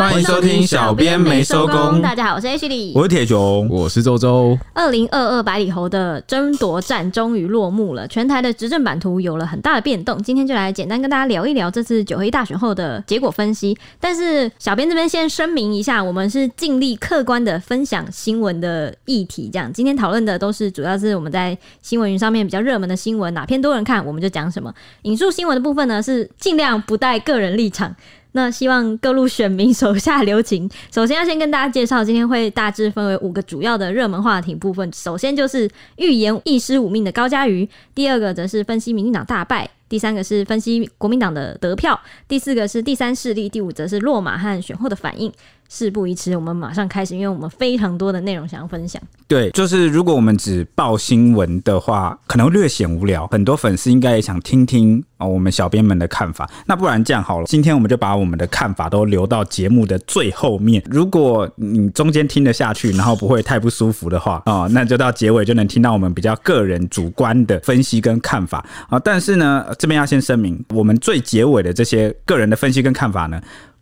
欢迎收听小编没收工。大家好，我是 H 里，我是铁雄，我是周周。二零二二百里侯的争夺战终于落幕了，全台的执政版图有了很大的变动。今天就来简单跟大家聊一聊这次九合一大选后的结果分析。但是小编这边先声明一下，我们是尽力客观的分享新闻的议题。这样，今天讨论的都是主要是我们在新闻云上面比较热门的新闻，哪篇多人看我们就讲什么。引述新闻的部分呢，是尽量不带个人立场。那希望各路选民手下留情。首先要先跟大家介绍，今天会大致分为五个主要的热门话题部分。首先就是预言一失五命的高嘉瑜，第二个则是分析民进党大败，第三个是分析国民党的得票，第四个是第三势力，第五则是落马和选后的反应。事不宜迟，我们马上开始，因为我们非常多的内容想要分享。对，就是如果我们只报新闻的话，可能略显无聊。很多粉丝应该也想听听哦，我们小编们的看法。那不然这样好了，今天我们就把我们的看法都留到节目的最后面。如果你中间听得下去，然后不会太不舒服的话哦，那就到结尾就能听到我们比较个人主观的分析跟看法啊。但是呢，这边要先声明，我们最结尾的这些个人的分析跟看法呢，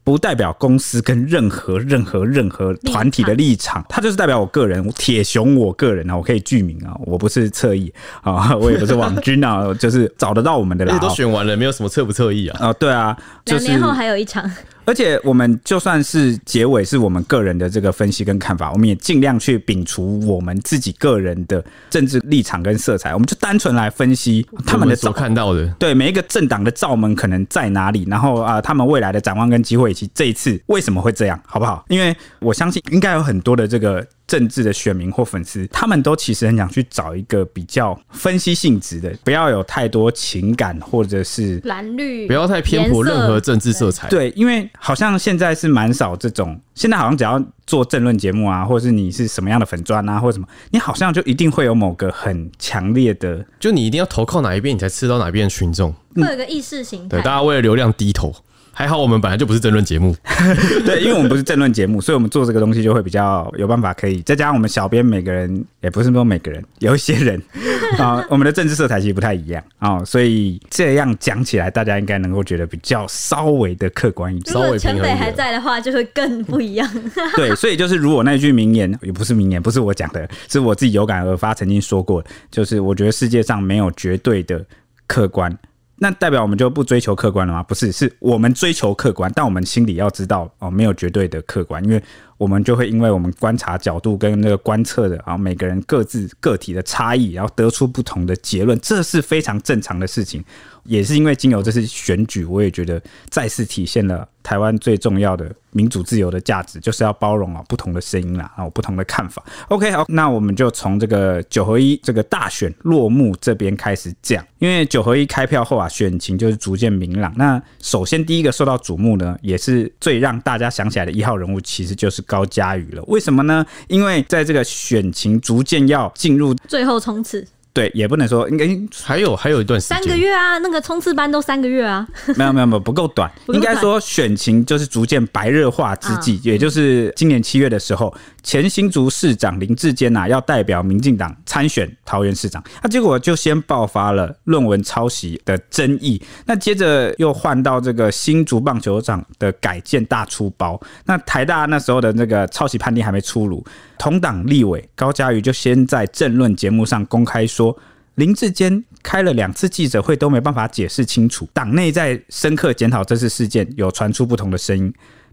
不代表公司跟任何任何任何团体的立场，它就是代表我个人，铁熊我个人啊，我可以具名啊，我不是侧翼啊，我也不是网军啊，就是找得到我们的啦。都选完了，没有什么侧不侧翼啊？啊，对啊，两年后还有一场。而且我们就算是结尾是我们个人的这个分析跟看法，我们也尽量去摒除我们自己个人的政治立场跟色彩，我们就单纯来分析他们的所看到的，对每一个政党的罩门可能在哪里，然后啊，他们未来的展望跟机会，以及这一次为什么会这样，好不好？因为我相信应该有很多的这个。政治的选民或粉丝，他们都其实很想去找一个比较分析性质的，不要有太多情感或者是蓝绿，不要太偏颇任何政治色彩。对，因为好像现在是蛮少这种，现在好像只要做政论节目啊，或者是你是什么样的粉砖啊，或者什么，你好像就一定会有某个很强烈的，就你一定要投靠哪一边，你才吃到哪边的群众，会有一个意识形态，对，大家为了流量低头。还好我们本来就不是争论节目，对，因为我们不是争论节目，所以我们做这个东西就会比较有办法可以。再加上我们小编每个人也不是说每个人，有一些人 啊，我们的政治色彩其实不太一样啊，所以这样讲起来，大家应该能够觉得比较稍微的客观一点。稍微陈北还在的话，就会更不一样。对，所以就是如果那句名言也不是名言，不是我讲的，是我自己有感而发，曾经说过，就是我觉得世界上没有绝对的客观。那代表我们就不追求客观了吗？不是，是我们追求客观，但我们心里要知道哦，没有绝对的客观，因为我们就会因为我们观察角度跟那个观测的啊，每个人各自个体的差异，然后得出不同的结论，这是非常正常的事情。也是因为经由这次选举，我也觉得再次体现了台湾最重要的民主自由的价值，就是要包容啊不同的声音啦，啊不同的看法。OK，好，那我们就从这个九合一这个大选落幕这边开始讲。因为九合一开票后啊，选情就是逐渐明朗。那首先第一个受到瞩目呢，也是最让大家想起来的一号人物，其实就是高嘉瑜了。为什么呢？因为在这个选情逐渐要进入最后冲刺。对，也不能说应该还有还有一段时间，三个月啊，那个冲刺班都三个月啊，没有没有没有不够短，应该说选情就是逐渐白热化之际，也就是今年七月的时候，前新竹市长林志坚呐要代表民进党参选桃园市长，那结果就先爆发了论文抄袭的争议，那接着又换到这个新竹棒球场的改建大出包，那台大那时候的那个抄袭判定还没出炉。同党立委高嘉瑜就先在政论节目上公开说，林志坚开了两次记者会都没办法解释清楚，党内在深刻检讨这次事件，有传出不同的声音。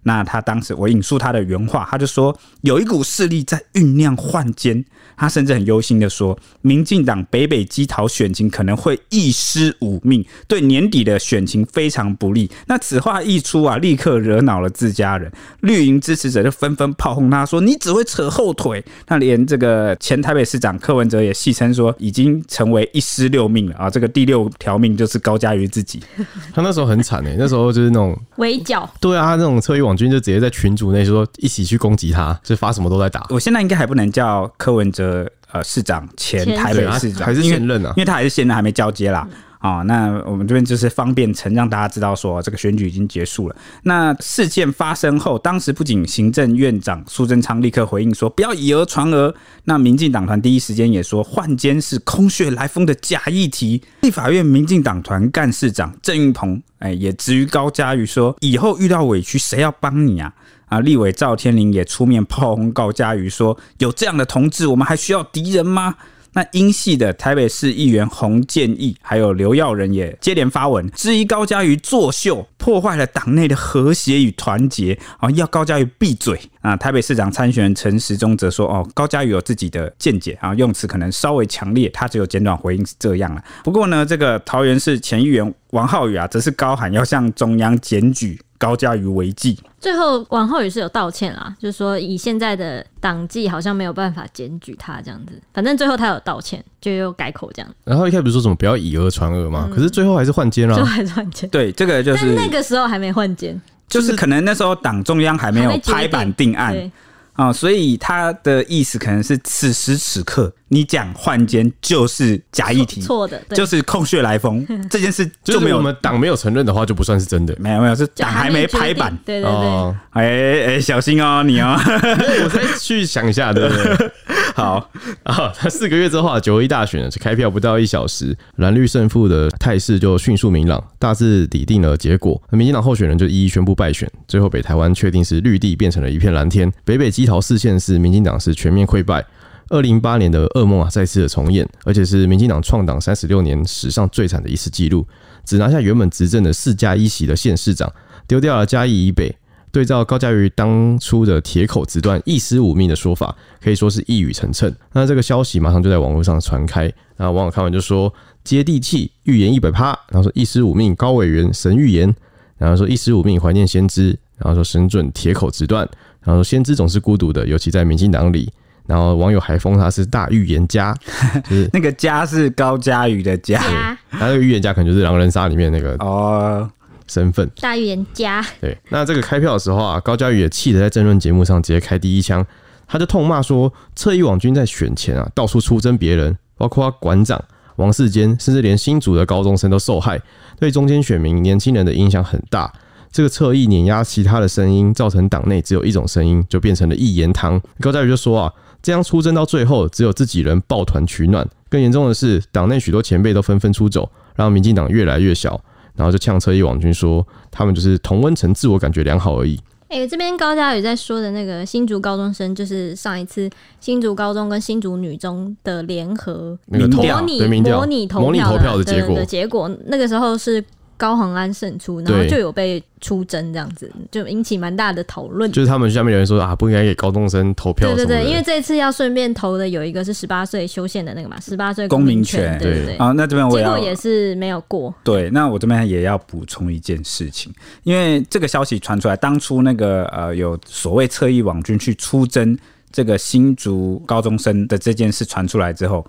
那他当时我引述他的原话，他就说有一股势力在酝酿换奸，他甚至很忧心的说，民进党北北基桃选情可能会一失五命，对年底的选情非常不利。那此话一出啊，立刻惹恼了自家人，绿营支持者就纷纷炮轰他说，你只会扯后腿。那连这个前台北市长柯文哲也戏称说，已经成为一失六命了啊，这个第六条命就是高嘉瑜自己。他那时候很惨哎、欸，那时候就是那种围剿，对啊，他那种侧翼网。军就直接在群组内说一起去攻击他，就发什么都在打。我现在应该还不能叫柯文哲呃市长，前台北市长还是现任啊，因为他还是现任，还没交接啦。好，那我们这边就是方便曾让大家知道说这个选举已经结束了。那事件发生后，当时不仅行政院长苏贞昌立刻回应说不要以讹传讹，那民进党团第一时间也说换监是空穴来风的假议题。立法院民进党团干事长郑运鹏哎也质疑高嘉瑜说以后遇到委屈谁要帮你啊？啊，立委赵天麟也出面炮轰高嘉瑜说有这样的同志，我们还需要敌人吗？那英系的台北市议员洪建义，还有刘耀仁也接连发文质疑高嘉瑜作秀，破坏了党内的和谐与团结啊，要高嘉瑜闭嘴啊！台北市长参选人陈时中则说：“哦，高嘉瑜有自己的见解啊，用词可能稍微强烈，他只有简短回应是这样了。不过呢，这个桃园市前议员王浩宇啊，则是高喊要向中央检举。”高嘉瑜违纪，最后王浩宇是有道歉啦，就是说以现在的党纪，好像没有办法检举他这样子。反正最后他有道歉，就又改口这样。然后一开始不是说什么不要以讹传讹嘛，可是最后还是换监了，最后还是换监。对，这个就是但那个时候还没换监，就是可能那时候党中央还没有拍板定案。啊、哦，所以他的意思可能是此时此刻你讲换监就是假议题，错的，就是空穴来风。这件事就没有、我们党没有承认的话，就不算是真的。没有没有，是党还没拍板。对对对，哎、哦、哎、欸，小心哦，你哦，我再去想一下，对不对？好啊，他四个月之后啊，九一大选是开票不到一小时，蓝绿胜负的态势就迅速明朗，大致底定了结果。民进党候选人就一一宣布败选，最后北台湾确定是绿地变成了一片蓝天，北北基桃四县市民进党是全面溃败。二零零八年的噩梦啊，再次的重演，而且是民进党创党三十六年史上最惨的一次记录，只拿下原本执政的四加一席的县市长，丢掉了嘉义以北。对照高嘉瑜当初的铁口直断、一尸五命的说法，可以说是一语成谶。那这个消息马上就在网络上传开，然后网友看完就说接地气，预言一百趴。然后说一尸五命，高委员神预言。然后说一尸五命，怀念先知。然后说神准铁口直断。然后说先知总是孤独的，尤其在民进党里。然后网友还封他是大预言家，就是那个家是高佳宇的家，他那个预言家可能就是狼人杀里面那个哦。身份大预言家，对，那这个开票的时候啊，高佳宇也气得在政论节目上直接开第一枪，他就痛骂说，侧翼网军在选前啊到处出征别人，包括馆长王世坚，甚至连新竹的高中生都受害，对中间选民年轻人的影响很大。这个侧翼碾压其他的声音，造成党内只有一种声音，就变成了一言堂。高嘉宇就说啊，这样出征到最后，只有自己人抱团取暖，更严重的是，党内许多前辈都纷纷出走，让民进党越来越小。然后就呛车一网军说，他们就是同温层，自我感觉良好而已。哎、欸，这边高嘉宇在说的那个新竹高中生，就是上一次新竹高中跟新竹女中的联合那个模拟模拟投票的结果的结果，那个时候是。高恒安胜出，然后就有被出征这样子，就引起蛮大的讨论。就是他们下面有人说啊，不应该给高中生投票。对对对，因为这次要顺便投的有一个是十八岁修宪的那个嘛，十八岁公民权。对对对。啊，那这边我结果也是没有过。对，那我这边也要补充一件事情，因为这个消息传出来，当初那个呃有所谓侧翼网军去出征这个新竹高中生的这件事传出来之后。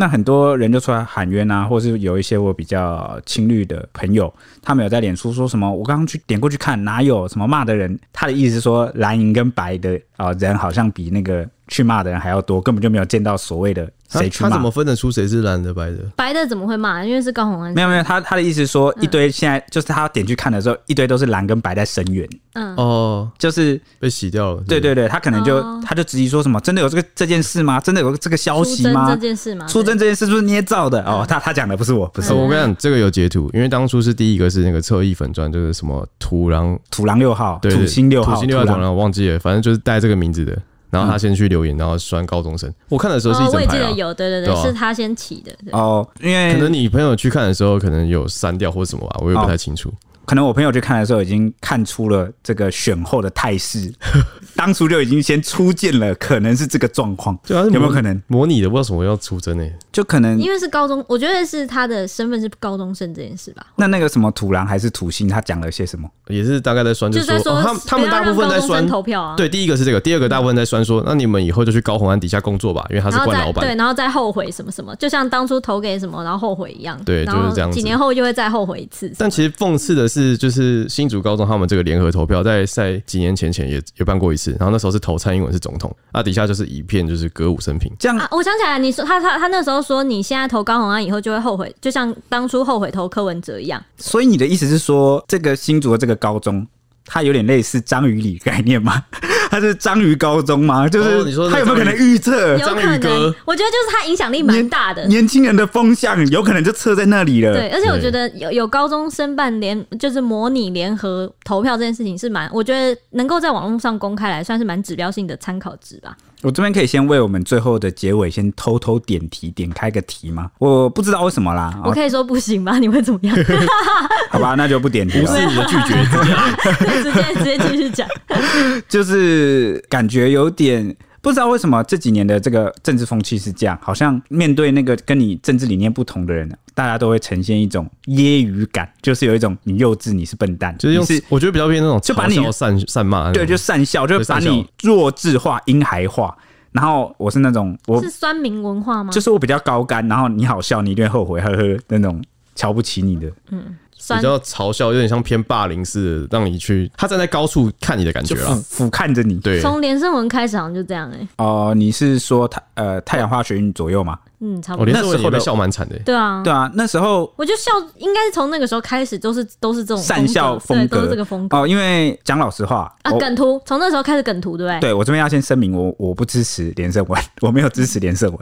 那很多人就出来喊冤啊，或是有一些我比较亲绿的朋友，他们有在脸书说什么？我刚刚去点过去看，哪有什么骂的人？他的意思是说蓝营跟白的啊人好像比那个去骂的人还要多，根本就没有见到所谓的。谁去骂？他怎么分得出谁是蓝的白的？白的怎么会骂？因为是高洪安。没有没有，他他的意思说，一堆现在就是他点去看的时候，一堆都是蓝跟白在声援。嗯哦，就是被洗掉了。对对对，他可能就他就质疑说什么？真的有这个这件事吗？真的有这个消息吗？这件事吗？出征这件事是不是捏造的？哦，他他讲的不是我，不是我。我跟你讲，这个有截图，因为当初是第一个是那个侧翼粉钻，就是什么土狼土狼六号，对，土星六号，土星六号，我忘记了，反正就是带这个名字的。然后他先去留言，然后酸高中生。我看的时候是一整排、啊哦、我也记得有，对对对，是他先起的。哦，因为可能你朋友去看的时候，可能有删掉或什么吧，我也不太清楚。哦可能我朋友去看的时候，已经看出了这个选后的态势，当初就已经先初见了，可能是这个状况，有没有可能模拟的？为什么要出征呢？就可能因为是高中，我觉得是他的身份是高中生这件事吧。那那个什么土狼还是土星，他讲了些什么？也是大概在酸，就说他他们大部分在酸投票啊。对，第一个是这个，第二个大部分在酸说，那你们以后就去高红安底下工作吧，因为他是官老板。对，然后再后悔什么什么，就像当初投给什么然后后悔一样。对，就是这样。几年后就会再后悔一次。但其实讽刺的是，就是。新竹高中他们这个联合投票，在在几年前前也也办过一次，次，然后那时候是投蔡英文是总统，啊，底下就是一片就是歌舞升平。这样、啊，我想起来，你说他他他那时候说，你现在投高虹安以后就会后悔，就像当初后悔投柯文哲一样。所以你的意思是说，这个新竹的这个高中，它有点类似章鱼里概念吗？它是章鱼高中吗？就是你说他有没有可能预测章鱼哥？我觉得就是他影响力蛮大的，年轻人的风向有可能就测在那里了。对，而且我觉得有有高中生办联，就是模拟联合投票这件事情是蛮，我觉得能够在网络上公开来，算是蛮指标性的参考值吧。我这边可以先为我们最后的结尾先偷偷点题，点开个题吗？我不知道为什么啦。我可以说不行吗？你会怎么样？好吧，那就不点题了。不是你的拒绝，直接直接继续讲。就是感觉有点不知道为什么这几年的这个政治风气是这样，好像面对那个跟你政治理念不同的人，大家都会呈现一种揶揄感，就是有一种你幼稚，你是笨蛋，就是用是我觉得比较偏那种就把你善善骂，对，就善笑，就把你弱智化、婴孩化。然后我是那种我是酸民文化吗？就是我比较高干，然后你好笑，你一定会后悔，呵呵那种瞧不起你的，嗯。比较嘲笑，有点像偏霸凌似的，让你去他站在高处看你的感觉啊，俯瞰着你。对，从连胜文开始好像就这样哎、欸。哦、呃，你是说太呃太阳花学运左右吗？嗯，差不多。连胜文也被笑蛮惨的。对啊，对啊，那时候我就笑，应该是从那个时候开始都是都是这种善笑风格，都是这个风格。哦，因为讲老实话啊，梗图从那时候开始梗图，对不对？对，我这边要先声明，我我不支持连胜文，我没有支持连胜文。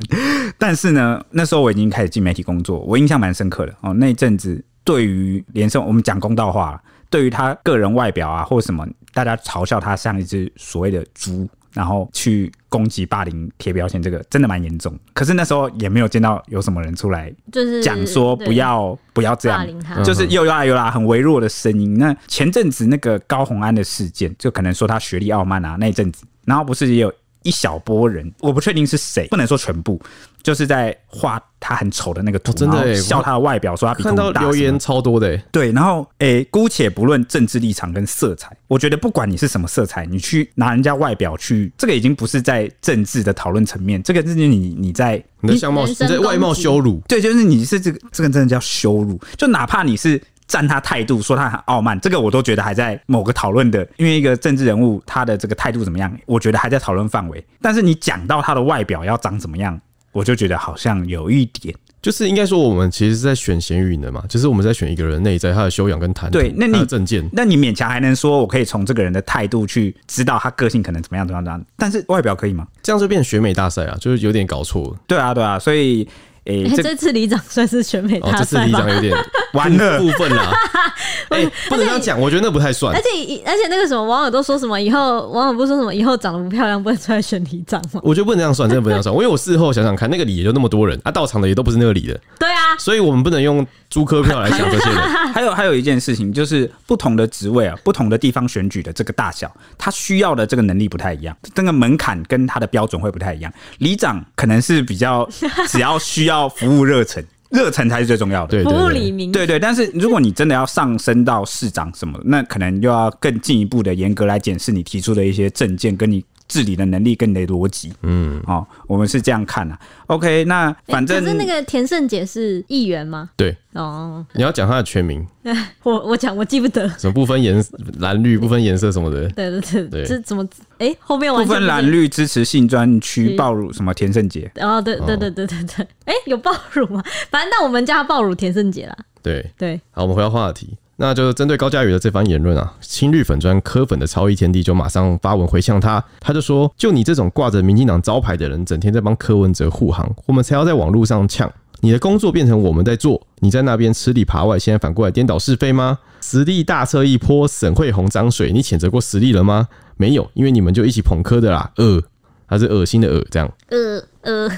但是呢，那时候我已经开始进媒体工作，我印象蛮深刻的哦，那一阵子。对于连胜，我们讲公道话，对于他个人外表啊，或什么，大家嘲笑他像一只所谓的猪，然后去攻击、霸凌、贴标签，这个真的蛮严重。可是那时候也没有见到有什么人出来，就是讲说不要不要这样，就是又啦又啦，很微弱的声音。那前阵子那个高虹安的事件，就可能说他学历傲慢啊，那一阵子，然后不是也有。一小波人，我不确定是谁，不能说全部，就是在画他很丑的那个图，真的笑他的外表，说他比看到留言超多的，对，然后诶、欸，姑且不论政治立场跟色彩，我觉得不管你是什么色彩，你去拿人家外表去，这个已经不是在政治的讨论层面，这个是你你在你的相貌，你在外貌羞辱，对，就是你是这个这个真的叫羞辱，就哪怕你是。站他态度，说他很傲慢，这个我都觉得还在某个讨论的，因为一个政治人物他的这个态度怎么样，我觉得还在讨论范围。但是你讲到他的外表要长怎么样，我就觉得好像有一点，就是应该说我们其实是在选贤与能嘛，就是我们在选一个人内在他的修养跟谈吐，对，那你证件，那你勉强还能说我可以从这个人的态度去知道他个性可能怎么样怎么样怎么样，但是外表可以吗？这样就变选美大赛啊，就是有点搞错了。对啊，对啊，所以。欸欸、这次里长算是选美大赛？哦，这次里长有点 完了部分啦。哎、欸，不能这样讲，我觉得那不太算。而且而且那个什么网友都说什么，以后网友不说什么，以后长得不漂亮不能出来选里长吗？我觉得不能这样算，真的不能这样算。因为我事后想想看，那个里也就那么多人，啊，到场的也都不是那个里的。对啊，所以我们不能用租客票来想这些人。还有 还有一件事情，就是不同的职位啊，不同的地方选举的这个大小，他需要的这个能力不太一样，这个门槛跟他的标准会不太一样。里长可能是比较只要需要服务热忱。热忱才是最重要的，对，服务里民。对对，但是如果你真的要上升到市长什么，那可能又要更进一步的严格来检视你提出的一些证件跟你治理的能力跟你的逻辑。嗯，哦，我们是这样看啊。OK，那反正、欸、可是那个田胜杰是议员吗？对，哦，你要讲他的全名。我我讲我记不得，什么不分颜蓝绿不分颜色什么的。对对对对，这怎么？哎、欸，后面不分蓝绿支持性专区暴乳什么田胜杰？哦，对对对对对对，哎、欸，有暴乳吗？反正那我们叫他暴乳田胜杰啦。对对，好，我们回到话题，那就针对高嘉瑜的这番言论啊，青绿粉砖柯粉的超一天地就马上发文回呛他，他就说：就你这种挂着民进党招牌的人，整天在帮柯文哲护航，我们才要在网络上呛。你的工作变成我们在做，你在那边吃里扒外，现在反过来颠倒是非吗？实力大侧翼泼沈慧红脏水，你谴责过实力了吗？没有，因为你们就一起捧柯的啦。呃，还是恶心的恶，这样。呃呃。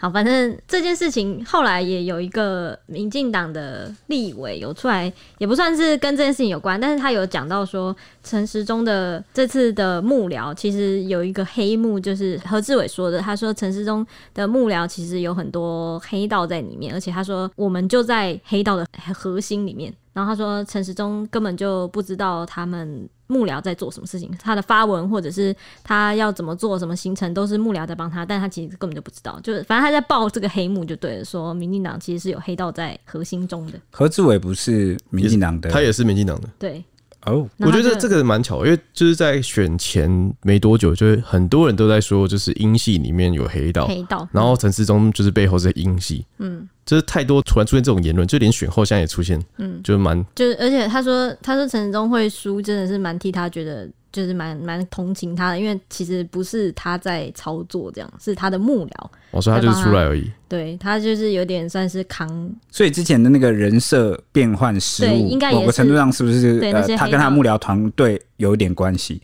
好，反正这件事情后来也有一个民进党的立委有出来，也不算是跟这件事情有关，但是他有讲到说，陈时中的这次的幕僚其实有一个黑幕，就是何志伟说的，他说陈时中的幕僚其实有很多黑道在里面，而且他说我们就在黑道的核心里面，然后他说陈时中根本就不知道他们。幕僚在做什么事情？他的发文或者是他要怎么做什么行程，都是幕僚在帮他，但他其实根本就不知道。就是反正他在报这个黑幕就对了，说民进党其实是有黑道在核心中的。何志伟不是民进党的，他也是民进党的。对，哦，我觉得这个蛮巧，因为就是在选前没多久，就是很多人都在说，就是英系里面有黑道，黑道，然后陈世忠就是背后是英系，嗯，就是太多突然出现这种言论，就连选后现在也出现，嗯，就是蛮，就是而且他说他说陈世忠会输，真的是蛮替他觉得。就是蛮蛮同情他的，因为其实不是他在操作，这样是他的幕僚。我说他就是出来而已。对，他就是有点算是扛。所以之前的那个人设变换失误，应该某个程度上是不是呃，他跟他幕僚团队有一点关系？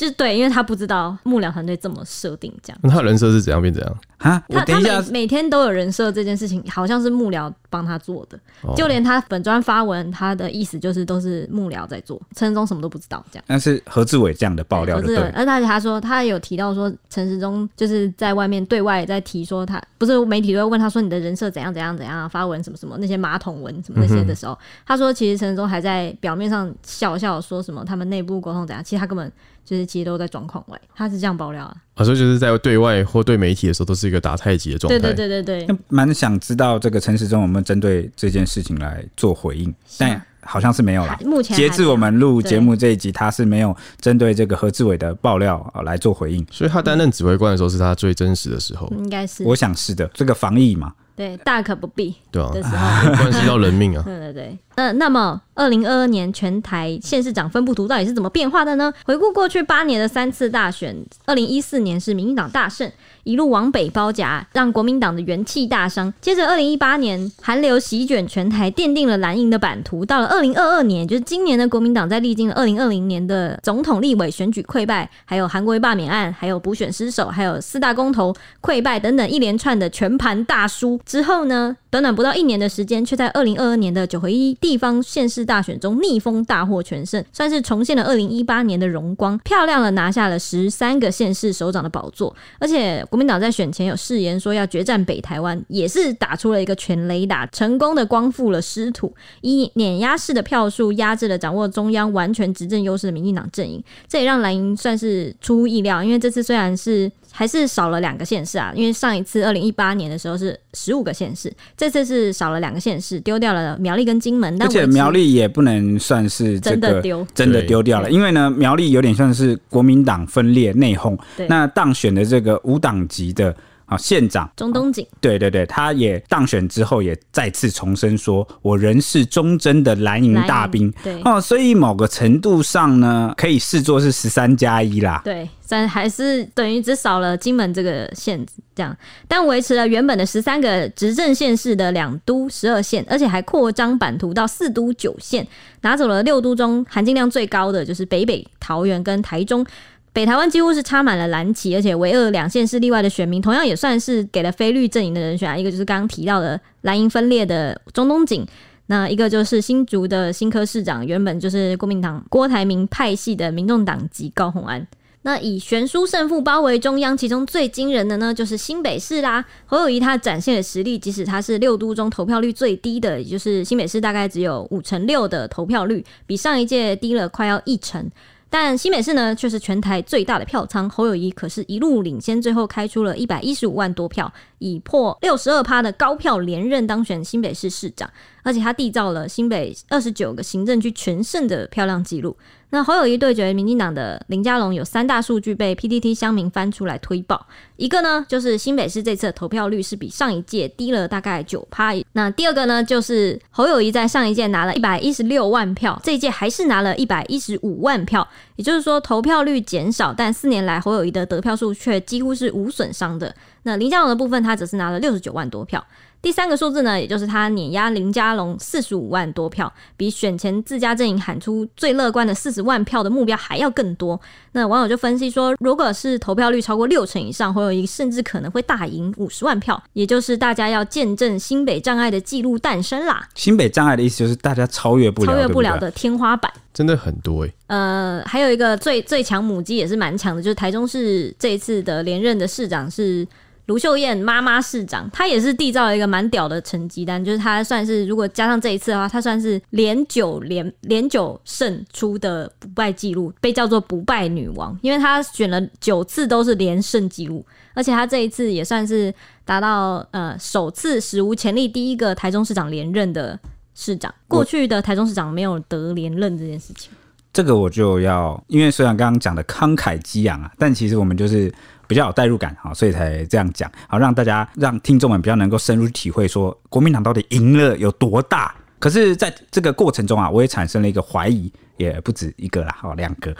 就是对，因为他不知道幕僚团队这么设定这样。那他人设是怎样变怎样？啊，他他每每天都有人设这件事情，好像是幕僚帮他做的，哦、就连他本专发文，他的意思就是都是幕僚在做，陈时中什么都不知道这样。但是何志伟这样的爆料对，而且他说他有提到说陈时中就是在外面对外在提说他不是媒体都会问他说你的人设怎样怎样怎样发文什么什么那些马桶文什么那些的时候，嗯、他说其实陈时中还在表面上笑笑说什么他们内部沟通怎样，其实他根本就是其实都在状况外，他是这样爆料啊。啊，所以就是在对外或对媒体的时候都是一个打太极的状态。对对对对对，蛮想知道这个陈时中有没有针对这件事情来做回应，是但好像是没有啦。目前截至我们录节目这一集，他是没有针对这个何志伟的爆料啊来做回应。所以他担任指挥官的时候是他最真实的时候，应该是。我想是的，这个防疫嘛。对，大可不必。对啊，的时候 关系到人命啊。对对对。那那么，二零二二年全台县市长分布图到底是怎么变化的呢？回顾过去八年的三次大选，二零一四年是民进党大胜。一路往北包夹，让国民党的元气大伤。接着，二零一八年韩流席卷全台，奠定了蓝营的版图。到了二零二二年，就是今年的国民党，在历经了二零二零年的总统、立委选举溃败，还有韩国瑜罢免案，还有补选失守，还有四大公投溃败等等一连串的全盘大输之后呢，短短不到一年的时间，却在二零二二年的九合一地方县市大选中逆风大获全胜，算是重现了二零一八年的荣光，漂亮的拿下了十三个县市首长的宝座，而且。国民党在选前有誓言说要决战北台湾，也是打出了一个全雷打，成功的光复了失土，以碾压式的票数压制了掌握中央完全执政优势的民进党阵营。这也让蓝营算是出乎意料，因为这次虽然是还是少了两个县市啊，因为上一次二零一八年的时候是十五个县市，这次是少了两个县市，丢掉了苗栗跟金门，但而且苗栗也不能算是这个真的丢，真的丢掉了，因为呢苗栗有点像是国民党分裂内讧，对。那当选的这个无党籍的啊县长。中东锦，对对对，他也当选之后也再次重申说，我仍是忠贞的蓝营大兵，对。哦，所以某个程度上呢，可以视作是十三加一啦，对，但还是等于只少了金门这个县这样，但维持了原本的十三个执政县市的两都十二县，而且还扩张版图到四都九县，拿走了六都中含金量最高的就是北北桃园跟台中。北台湾几乎是插满了蓝旗，而且唯二两县是例外的选民，同样也算是给了非绿阵营的人选啊。一个就是刚刚提到的蓝营分裂的中东锦，那一个就是新竹的新科市长，原本就是国民党郭台铭派系的民众党籍高虹安。那以悬殊胜负包围中央，其中最惊人的呢，就是新北市啦。侯友宜他展现的实力，即使他是六都中投票率最低的，也就是新北市大概只有五成六的投票率，比上一届低了快要一成。但新北市呢，却是全台最大的票仓，侯友谊可是一路领先，最后开出了一百一十五万多票，以破六十二趴的高票连任当选新北市市长，而且他缔造了新北二十九个行政区全胜的漂亮纪录。那侯友宜对决民进党的林佳龙有三大数据被 PTT 乡民翻出来推爆，一个呢就是新北市这次的投票率是比上一届低了大概九趴，那第二个呢就是侯友宜在上一届拿了一百一十六万票，这一届还是拿了一百一十五万票，也就是说投票率减少，但四年来侯友宜的得票数却几乎是无损伤的。那林佳龙的部分他只是拿了六十九万多票。第三个数字呢，也就是他碾压林佳龙四十五万多票，比选前自家阵营喊出最乐观的四十万票的目标还要更多。那网友就分析说，如果是投票率超过六成以上，会有一甚至可能会大赢五十万票，也就是大家要见证新北障碍的记录诞生啦。新北障碍的意思就是大家超越不了，超越不了的天花板，真的很多诶、欸。呃，还有一个最最强母鸡也是蛮强的，就是台中市这一次的连任的市长是。卢秀燕妈妈市长，她也是缔造了一个蛮屌的成绩单，就是她算是如果加上这一次的话，她算是连九连连九胜出的不败记录，被叫做不败女王，因为她选了九次都是连胜记录，而且她这一次也算是达到呃首次史无前例第一个台中市长连任的市长，过去的台中市长没有得连任这件事情。这个我就要，因为虽然刚刚讲的慷慨激昂啊，但其实我们就是比较有代入感哈，所以才这样讲，好让大家让听众们比较能够深入体会，说国民党到底赢了有多大。可是，在这个过程中啊，我也产生了一个怀疑，也不止一个啦，好两个，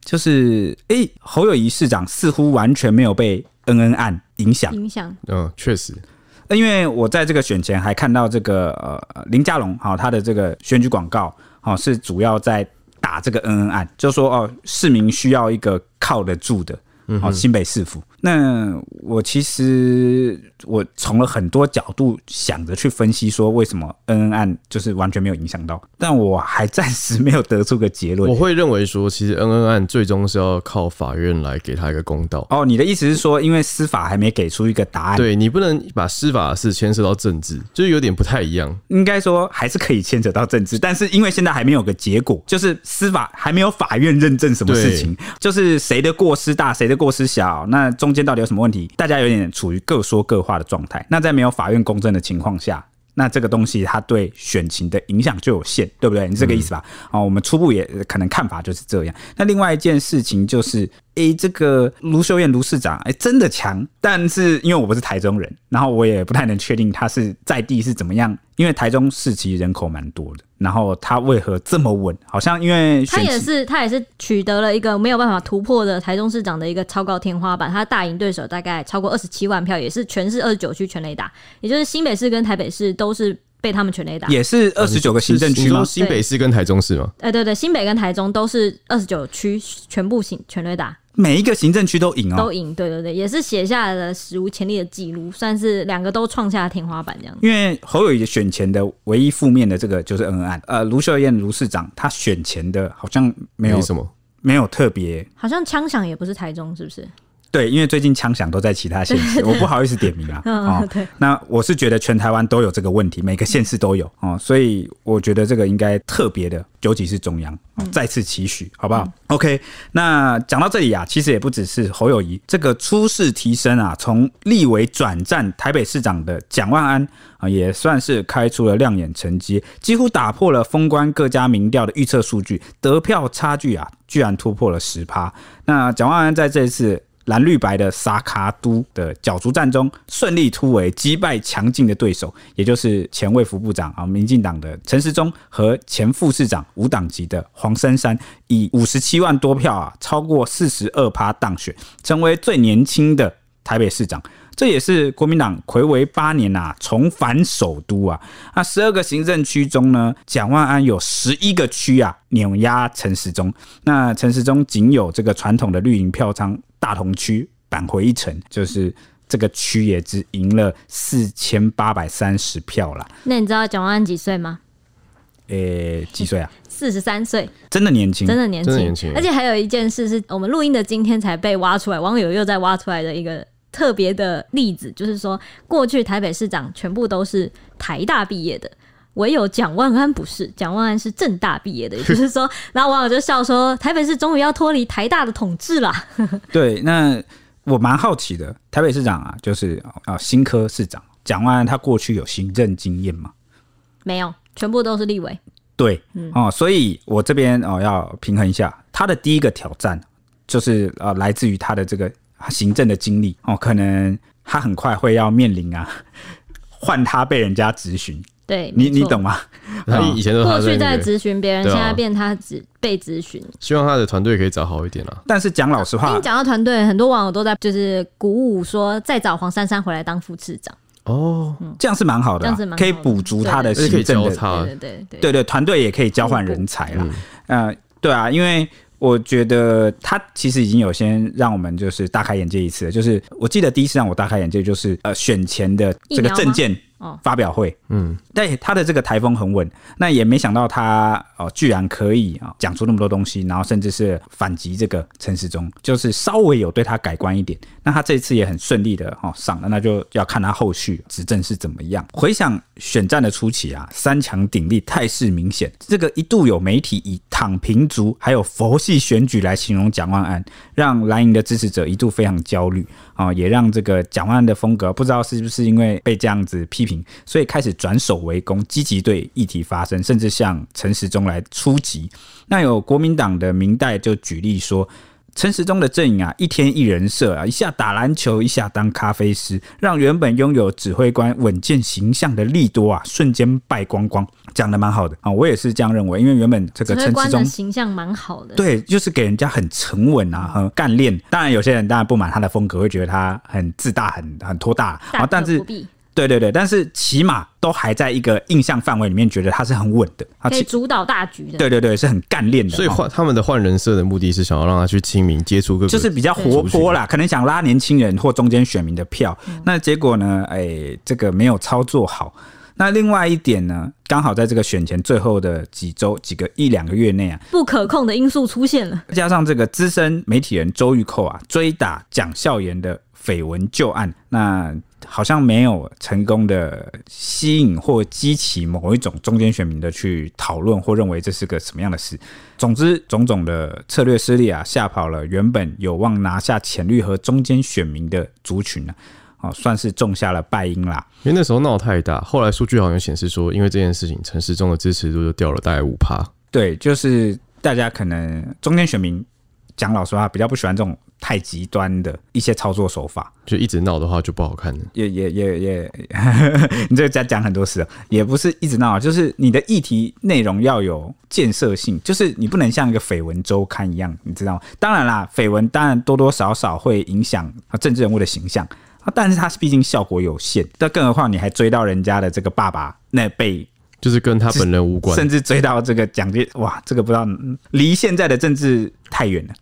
就是诶，侯友宜市长似乎完全没有被恩恩案影响，影响，嗯，确实，因为我在这个选前还看到这个呃林佳龙哈他的这个选举广告，好是主要在打这个恩恩案，就说哦市民需要一个靠得住的，哦新北市府。那我其实我从了很多角度想着去分析，说为什么恩恩案就是完全没有影响到，但我还暂时没有得出个结论。我会认为说，其实恩恩案最终是要靠法院来给他一个公道。哦，你的意思是说，因为司法还没给出一个答案？对，你不能把司法的事牵涉到政治，就是有点不太一样。应该说还是可以牵扯到政治，但是因为现在还没有个结果，就是司法还没有法院认证什么事情，就是谁的过失大，谁的过失小，那中。间到底有什么问题？大家有点处于各说各话的状态。那在没有法院公正的情况下，那这个东西它对选情的影响就有限，对不对？你这个意思吧？啊、嗯，我们初步也可能看法就是这样。那另外一件事情就是。哎、欸，这个卢秀燕卢市长，哎、欸，真的强。但是因为我不是台中人，然后我也不太能确定他是在地是怎么样。因为台中市其实人口蛮多的，然后他为何这么稳？好像因为他也是他也是取得了一个没有办法突破的台中市长的一个超高天花板。他大赢对手大概超过二十七万票，也是全市二十九区全雷打，也就是新北市跟台北市都是。被他们全雷打，也是二十九个行政区吗？新北市跟台中市吗？哎，对对，新北跟台中都是二十九区全部行全雷打，每一个行政区都赢哦，都赢。对对对，也是写下了史无前例的记录，算是两个都创下天花板这样。因为侯友宜选前的唯一负面的这个就是恩恩案，呃，卢秀燕卢市长他选前的好像没有没什么，没有特别，好像枪响也不是台中，是不是？对，因为最近枪响都在其他县市，我不好意思点名啊。哦，对，那我是觉得全台湾都有这个问题，每个县市都有哦，所以我觉得这个应该特别的，尤其是中央，再次期许，好不好？OK，那讲到这里啊，其实也不只是侯友谊这个初试提升啊，从立委转战台北市长的蒋万安啊，也算是开出了亮眼成绩，几乎打破了封关各家民调的预测数据，得票差距啊，居然突破了十趴。那蒋万安在这一次。蓝绿白的萨卡都的角逐战中，顺利突围，击败强劲的对手，也就是前卫福部长啊，民进党的陈时中和前副市长无党籍的黄珊珊，以五十七万多票啊，超过四十二趴当选，成为最年轻的台北市长。这也是国民党睽违八年啊，重返首都啊。那十二个行政区中呢，蒋万安有十一个区啊碾压陈时中。那陈时中仅有这个传统的绿营票仓大同区扳回一城，就是这个区也只赢了四千八百三十票啦。那你知道蒋万安几岁吗？诶、欸，几岁啊？四十三岁，真的年轻，真的年轻。而且还有一件事是我们录音的今天才被挖出来，网友又在挖出来的一个。特别的例子就是说，过去台北市长全部都是台大毕业的，唯有蒋万安不是，蒋万安是正大毕业的。也 就是说，然后网友就笑说，台北市终于要脱离台大的统治了。对，那我蛮好奇的，台北市长啊，就是啊新科市长蒋万安，他过去有行政经验吗？没有，全部都是立委。对，嗯、哦，所以我这边哦要平衡一下，他的第一个挑战就是呃来自于他的这个。行政的经历哦，可能他很快会要面临啊，换他被人家质询。对，你你懂吗？他以前都过去在质询别人，现在变他只被质询。希望他的团队可以找好一点啊。但是讲老实话，讲到团队，很多网友都在就是鼓舞说，再找黄珊珊回来当副市长。哦，这样是蛮好的，这样是可以补足他的行政的。对对对对对，团队也可以交换人才了。嗯，对啊，因为。我觉得他其实已经有先让我们就是大开眼界一次了，就是我记得第一次让我大开眼界就是呃选前的这个政见发表会，嗯，对，他的这个台风很稳，那也没想到他哦居然可以啊讲出那么多东西，然后甚至是反击这个陈时中，就是稍微有对他改观一点。那他这次也很顺利的哦上了，那就要看他后续执政是怎么样。回想选战的初期啊，三强鼎立，态势明显，这个一度有媒体以躺平族还有佛系选举来形容蒋万安，让蓝营的支持者一度非常焦虑啊，也让这个蒋万的风格不知道是不是因为被这样子批评。所以开始转守为攻，积极对议题发声，甚至向陈时中来出击。那有国民党的明代就举例说。陈时中的阵营啊，一天一人设啊，一下打篮球，一下当咖啡师，让原本拥有指挥官稳健形象的利多啊，瞬间败光光。讲的蛮好的啊，我也是这样认为，因为原本这个陈时中形象蛮好的，对，就是给人家很沉稳啊，很干练。当然，有些人当然不满他的风格，会觉得他很自大，很很拖大。啊，但是。对对对，但是起码都还在一个印象范围里面，觉得他是很稳的，可以主导大局的。对对对，是很干练的。所以换他们的换人设的目的是想要让他去亲民接触各个，就是比较活泼啦，可能想拉年轻人或中间选民的票。那结果呢？哎，这个没有操作好。那另外一点呢，刚好在这个选前最后的几周、几个一两个月内啊，不可控的因素出现了，加上这个资深媒体人周玉蔻啊追打蒋孝严的绯闻旧案，那。好像没有成功的吸引或激起某一种中间选民的去讨论或认为这是个什么样的事。总之，种种的策略失利啊，吓跑了原本有望拿下浅绿和中间选民的族群呢，哦，算是种下了败因啦。因为那时候闹太大，后来数据好像显示说，因为这件事情，陈时中的支持度就掉了大概五趴。对，就是大家可能中间选民讲老实话，比较不喜欢这种。太极端的一些操作手法，就一直闹的话就不好看了。也也也也，你这个在讲很多事，也不是一直闹，就是你的议题内容要有建设性，就是你不能像一个绯闻周刊一样，你知道吗？当然啦，绯闻当然多多少少会影响政治人物的形象啊，但是它是毕竟效果有限。但更何况你还追到人家的这个爸爸那辈，就是跟他本人无关，甚至追到这个蒋介，哇，这个不知道离现在的政治太远了。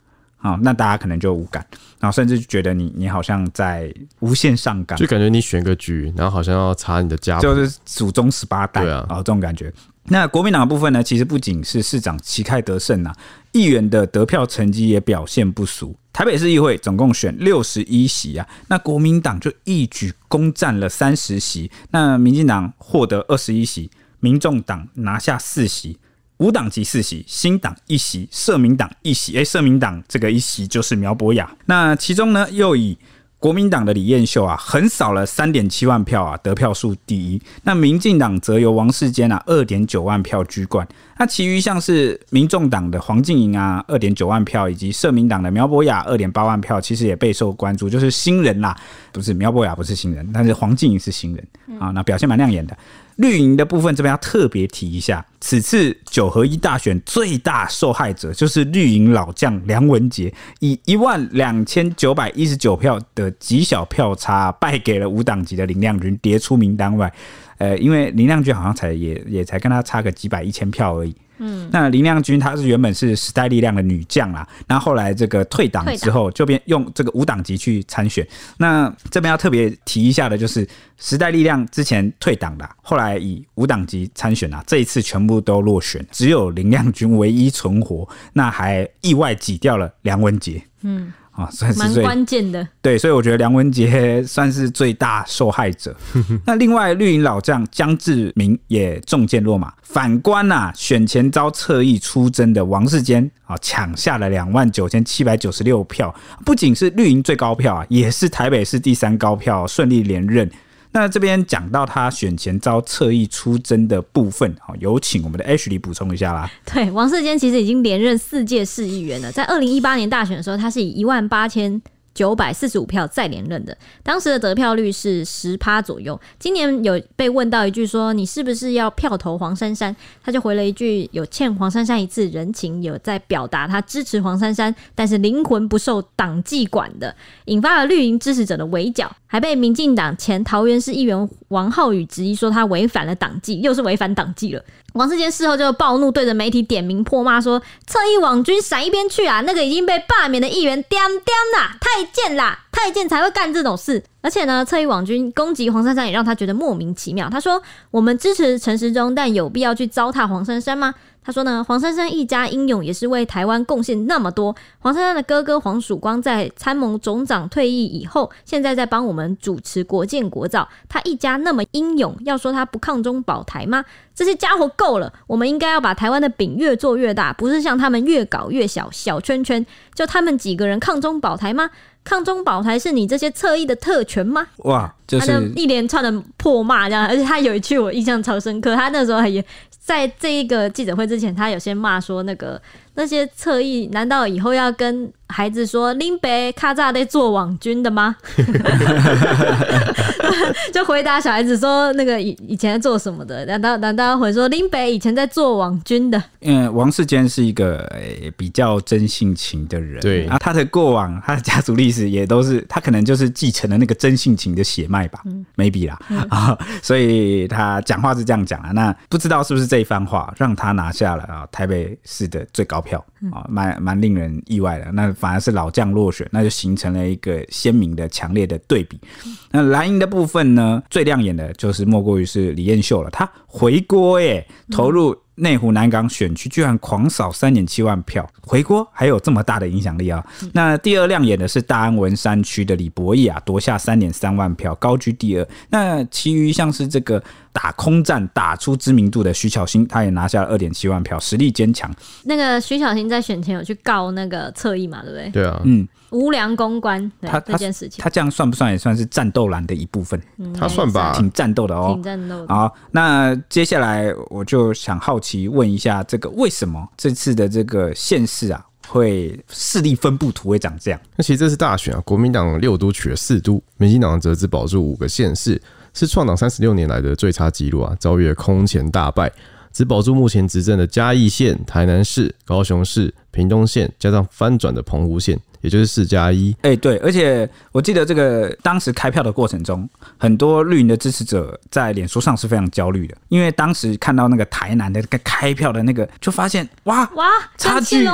好，那大家可能就无感，然后甚至觉得你你好像在无限上纲，就感觉你选个局，然后好像要查你的家，就是祖宗十八代，对啊，这种感觉。那国民党的部分呢，其实不仅是市长旗开得胜呐，议员的得票成绩也表现不俗。台北市议会总共选六十一席啊，那国民党就一举攻占了三十席，那民进党获得二十一席，民众党拿下四席。无党籍四席，新党一席，社民党一席。哎，社民党这个一席就是苗博雅。那其中呢，又以国民党的李彦秀啊，横扫了三点七万票啊，得票数第一。那民进党则由王世坚啊，二点九万票居冠。那其余像是民众党的黄静莹啊，二点九万票，以及社民党的苗博雅二点八万票，其实也备受关注。就是新人啦，不是苗博雅不是新人，但是黄静莹是新人啊，那表现蛮亮眼的。绿营的部分这边要特别提一下，此次九合一大选最大受害者就是绿营老将梁文杰，以一万两千九百一十九票的极小票差败给了无党籍的林亮君，跌出名单外。呃，因为林亮君好像才也也才跟他差个几百一千票而已。嗯，那林亮君她是原本是时代力量的女将啦，那后，后来这个退党之后就变用这个无党籍去参选。那这边要特别提一下的就是时代力量之前退党的，后来以无党籍参选啊，这一次全部都落选，只有林亮君唯一存活，那还意外挤掉了梁文杰。嗯。啊，算是最关键的。对，所以我觉得梁文杰 算是最大受害者。那另外，绿营老将江志明也中箭落马。反观呐、啊，选前遭侧翼出征的王世坚啊，抢下了两万九千七百九十六票，不仅是绿营最高票啊，也是台北市第三高票，顺利连任。那这边讲到他选前遭侧翼出征的部分，好，有请我们的 Ashley 补充一下啦。对，王世坚其实已经连任四届市议员了，在二零一八年大选的时候，他是以一万八千。九百四十五票再连任的，当时的得票率是十趴左右。今年有被问到一句说：“你是不是要票投黄珊珊？”他就回了一句：“有欠黄珊珊一次人情，有在表达他支持黄珊珊，但是灵魂不受党纪管的，引发了绿营支持者的围剿，还被民进党前桃园市议员王浩宇质疑说他违反了党纪，又是违反党纪了。”王世坚事后就暴怒，对着媒体点名破骂说：“侧翼网军闪一边去啊！那个已经被罢免的议员，颠颠啦，太监啦，太监才会干这种事。而且呢，侧翼网军攻击黄珊珊，也让他觉得莫名其妙。他说：我们支持陈时中，但有必要去糟蹋黄珊珊吗？”他说呢，黄珊珊一家英勇，也是为台湾贡献那么多。黄珊珊的哥哥黄曙光在参谋总长退役以后，现在在帮我们主持国建国造。他一家那么英勇，要说他不抗中保台吗？这些家伙够了，我们应该要把台湾的饼越做越大，不是像他们越搞越小，小圈圈。就他们几个人抗中保台吗？抗中保台是你这些侧翼的特权吗？哇，就是他就一连串的破骂这样，而且他有一句我印象超深刻，他那时候还也在这一个记者会之前，他有先骂说那个那些侧翼，难道以后要跟孩子说林北卡扎在做网军的吗？就回答小孩子说那个以以前在做什么的？难道难道要回说林北以前在做网军的？嗯，王世坚是一个、欸、比较真性情的人，对啊，他的过往，他的家族历史也都是他可能就是继承了那个真性情的血脉吧、嗯、，maybe 啦、嗯、啊，所以他讲话是这样讲啊。那不知道是不是这一番话让他拿下了啊台北市的最高票票啊，蛮蛮令人意外的。那反而是老将落选，那就形成了一个鲜明的、强烈的对比。那蓝营的部分呢，最亮眼的就是莫过于是李彦秀了，他回锅耶，投入内湖南港选区，居然狂扫三点七万票，回锅还有这么大的影响力啊！那第二亮眼的是大安文山区的李博义啊，夺下三点三万票，高居第二。那其余像是这个打空战打出知名度的徐巧芯，他也拿下了二点七万票，实力坚强。那个徐巧芯在选前有去告那个侧翼嘛，对不对？对啊，嗯。无良公关，他这件事情，他这样算不算也算是战斗蓝的一部分？嗯、他算吧，挺战斗的哦，挺战斗的。好，那接下来我就想好奇问一下，这个为什么这次的这个县市啊，会势力分布图会长这样？那其实这次大选啊，国民党六都取了四都，民进党则只保住五个县市，是创党三十六年来的最差纪录啊，遭遇了空前大败。只保住目前执政的嘉义县、台南市、高雄市、屏东县，加上翻转的澎湖县，也就是四加一。哎，对，而且我记得这个当时开票的过程中，很多绿营的支持者在脸书上是非常焦虑的，因为当时看到那个台南的那个开票的那个，就发现哇哇，差距，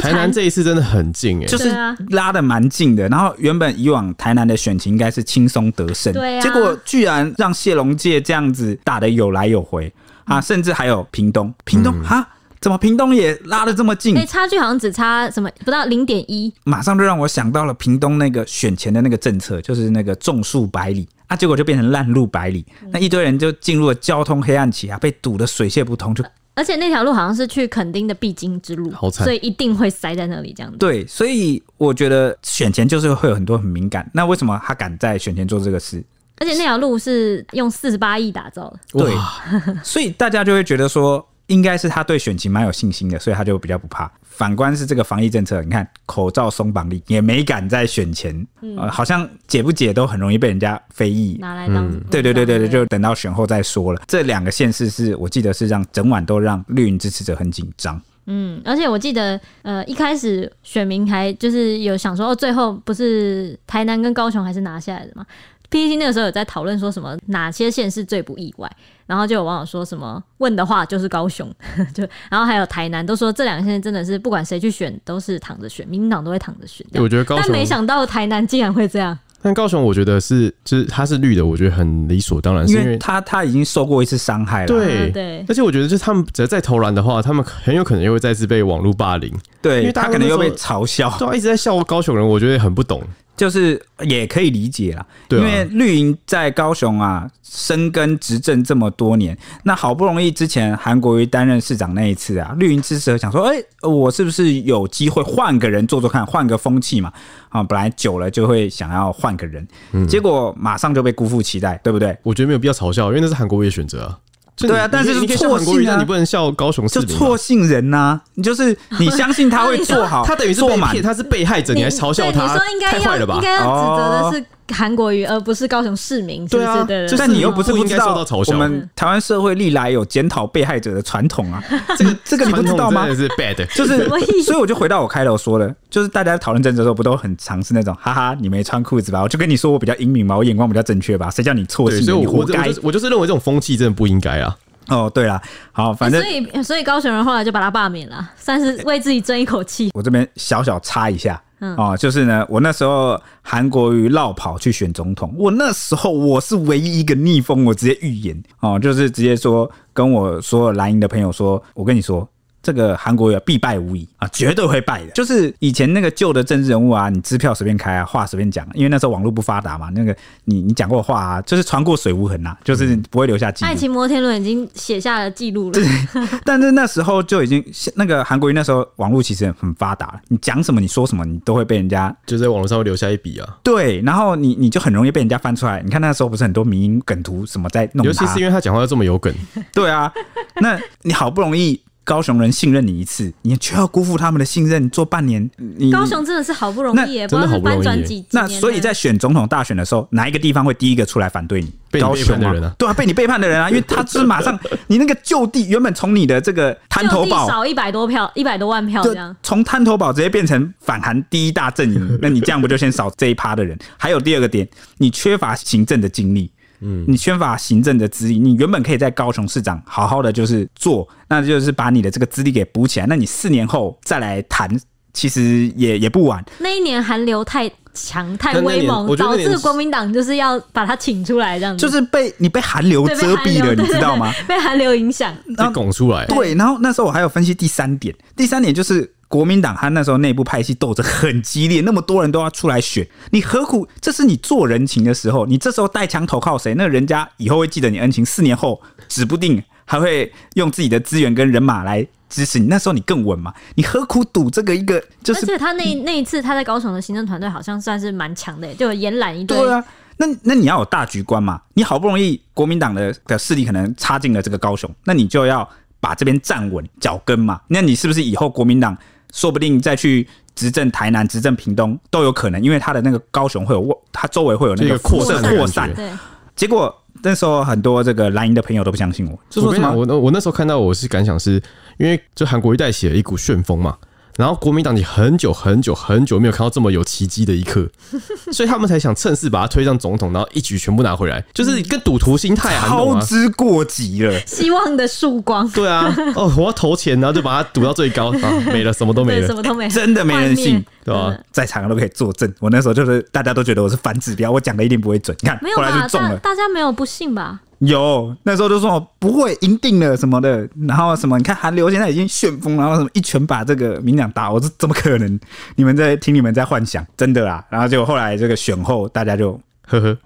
台南这一次真的很近哎，就是拉的蛮近的。然后原本以往台南的选情应该是轻松得胜，对啊，结果居然让谢龙介这样子打的有来有回。啊，甚至还有屏东，屏东哈、嗯，怎么屏东也拉的这么近？哎、欸，差距好像只差什么不到零点一，马上就让我想到了屏东那个选前的那个政策，就是那个种树百里啊，结果就变成烂路百里，那一堆人就进入了交通黑暗期啊，被堵得水泄不通，就而且那条路好像是去垦丁的必经之路，好惨，所以一定会塞在那里这样。子。对，所以我觉得选前就是会有很多很敏感，那为什么他敢在选前做这个事？而且那条路是用四十八亿打造的，对，所以大家就会觉得说，应该是他对选情蛮有信心的，所以他就比较不怕。反观是这个防疫政策，你看口罩松绑力也没敢在选前，嗯、呃，好像解不解都很容易被人家非议。拿来当、嗯，对对对对对，就等到选后再说了。这两个县市是我记得是让整晚都让绿营支持者很紧张。嗯，而且我记得，呃，一开始选民还就是有想说，哦，最后不是台南跟高雄还是拿下来的吗？PTT 那个时候有在讨论说什么哪些县市最不意外，然后就有网友说什么问的话就是高雄，就然后还有台南都说这两个县真的是不管谁去选都是躺着选，民进党都会躺着选。我觉得高雄，但没想到台南竟然会这样。但高雄我觉得是就是他是绿的，我觉得很理所当然，是因为他他已经受过一次伤害了。对、嗯、对，而且我觉得就是他们只要再投篮的话，他们很有可能又会再次被网络霸凌。对，因为他可能又被嘲笑，对、啊，一直在笑高雄人，我觉得很不懂。就是也可以理解啦，因为绿营在高雄啊，深耕执政这么多年，那好不容易之前韩国瑜担任市长那一次啊，绿营支持者想说，哎，我是不是有机会换个人做做看，换个风气嘛？啊，本来久了就会想要换个人，结果马上就被辜负期待，对不对？我觉得没有必要嘲笑，因为那是韩国瑜的选择啊。对啊，但是是错信啊！你不能笑高雄市民，就错信人呐、啊！你就是你相信他会 做好，他等于是被骗，他是被害者，你还嘲笑他，你说应该要太坏了吧？应该要指责的是韩国瑜，而不是高雄市民，是不是？对啊，对对，但你又不是不知道，受到嘲笑。我们台湾社会历来有检讨被害者的传统啊，这个这个你不知道吗？是 bad，就是，所以我就回到我开头说的，就是大家讨论政治的时候，不都很尝试那种哈哈，你没穿裤子吧？我就跟你说我比较英明嘛，我眼光比较正确吧？谁叫你错信？所以你活该。我就是认为这种风气真的不应该啊。哦，对了，好，反正、欸、所以所以高雄人后来就把他罢免了，算是为自己争一口气。我这边小小插一下，嗯，哦，就是呢，我那时候韩国瑜绕跑去选总统，我那时候我是唯一一个逆风，我直接预言，哦，就是直接说跟我说蓝营的朋友说，我跟你说，这个韩国瑜必败无疑啊，绝对会败的。就是以前那个旧的政治人物啊，你支票随便开啊，话随便讲，因为那时候网络不发达嘛，那个你你讲过话啊，就是传过水无痕呐，就是不会留下记录。爱情摩天轮已经写下了记录了。对，但是那时候就已经那个韩国瑜那时候网络其实很发达了，你讲什么你说什么，你都会被人家就在网络上会留下一笔啊。对，然后你你就很容易被人家翻出来。你看那时候不是很多迷因梗图什么在弄，尤其是因为他讲话这么有梗。对啊，那你好不容易。高雄人信任你一次，你却要辜负他们的信任，做半年。你高雄真的是好不容易耶，真的好不容易。那所以在选总统大选的时候，哪一个地方会第一个出来反对你？被你背叛的人啊，对啊，被你背叛的人啊，因为他是马上你那个就地原本从你的这个滩头堡少一百多票，一百多万票这样，从滩头堡直接变成反韩第一大阵营，那你这样不就先少这一趴的人？还有第二个点，你缺乏行政的经历。嗯，你缺乏行政的资历，你原本可以在高雄市长好好的就是做，那就是把你的这个资历给补起来。那你四年后再来谈，其实也也不晚。那一年韩流太强太威猛，导致国民党就是要把他请出来，这样子就是被你被韩流遮蔽了，你知道吗？被韩流影响，被拱出来。对，然后那时候我还有分析第三点，第三点就是。国民党他那时候内部派系斗争很激烈，那么多人都要出来选，你何苦？这是你做人情的时候，你这时候带枪投靠谁？那人家以后会记得你恩情，四年后指不定还会用自己的资源跟人马来支持你。那时候你更稳嘛？你何苦赌这个一个？就是，而且他那那一次他在高雄的行政团队好像算是蛮强的，就延揽一堆。对啊，那那你要有大局观嘛？你好不容易国民党的的势力可能插进了这个高雄，那你就要把这边站稳脚跟嘛？那你是不是以后国民党？说不定再去执政台南、执政屏东都有可能，因为他的那个高雄会有，他周围会有那个扩散扩散。对，结果那时候很多这个蓝营的朋友都不相信我，就说什么？我我那时候看到我是感想是，因为就韩国一带起了一股旋风嘛。然后国民党你很久很久很久没有看到这么有奇迹的一刻，所以他们才想趁势把他推上总统，然后一举全部拿回来，就是跟赌徒心态啊，操之过急了，希望的曙光。对啊，哦，我要投钱，然后就把它赌到最高啊，没了，什么都没了，什么都没了，真的没人信，对吧？在场的都可以作证，我那时候就是大家都觉得我是反指标，我讲的一定不会准，你看，后来就中了，大家没有不信吧？有那时候就说不会赢定了什么的，然后什么你看韩流现在已经旋风，然后什么一拳把这个民进党打，我说怎么可能？你们在听你们在幻想，真的啦。然后就后来这个选后，大家就。呵呵，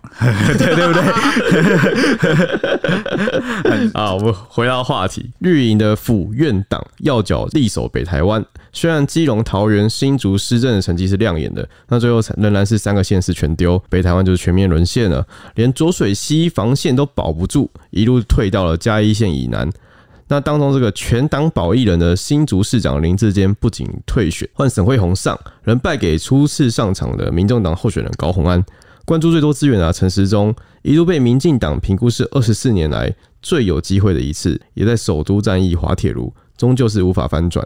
对对不对？啊，我们回到话题，绿营的府院党要角力守北台湾，虽然基隆、桃园、新竹施政的成绩是亮眼的，那最后仍然是三个县市全丢，北台湾就是全面沦陷了，连浊水溪防线都保不住，一路退到了嘉义县以南。那当中这个全党保一人的新竹市长林志坚不仅退选，换沈惠宏上，仍败给初次上场的民众党候选人高鸿安。关注最多资源啊，陈时中一度被民进党评估是二十四年来最有机会的一次，也在首都战役滑铁卢，终究是无法翻转。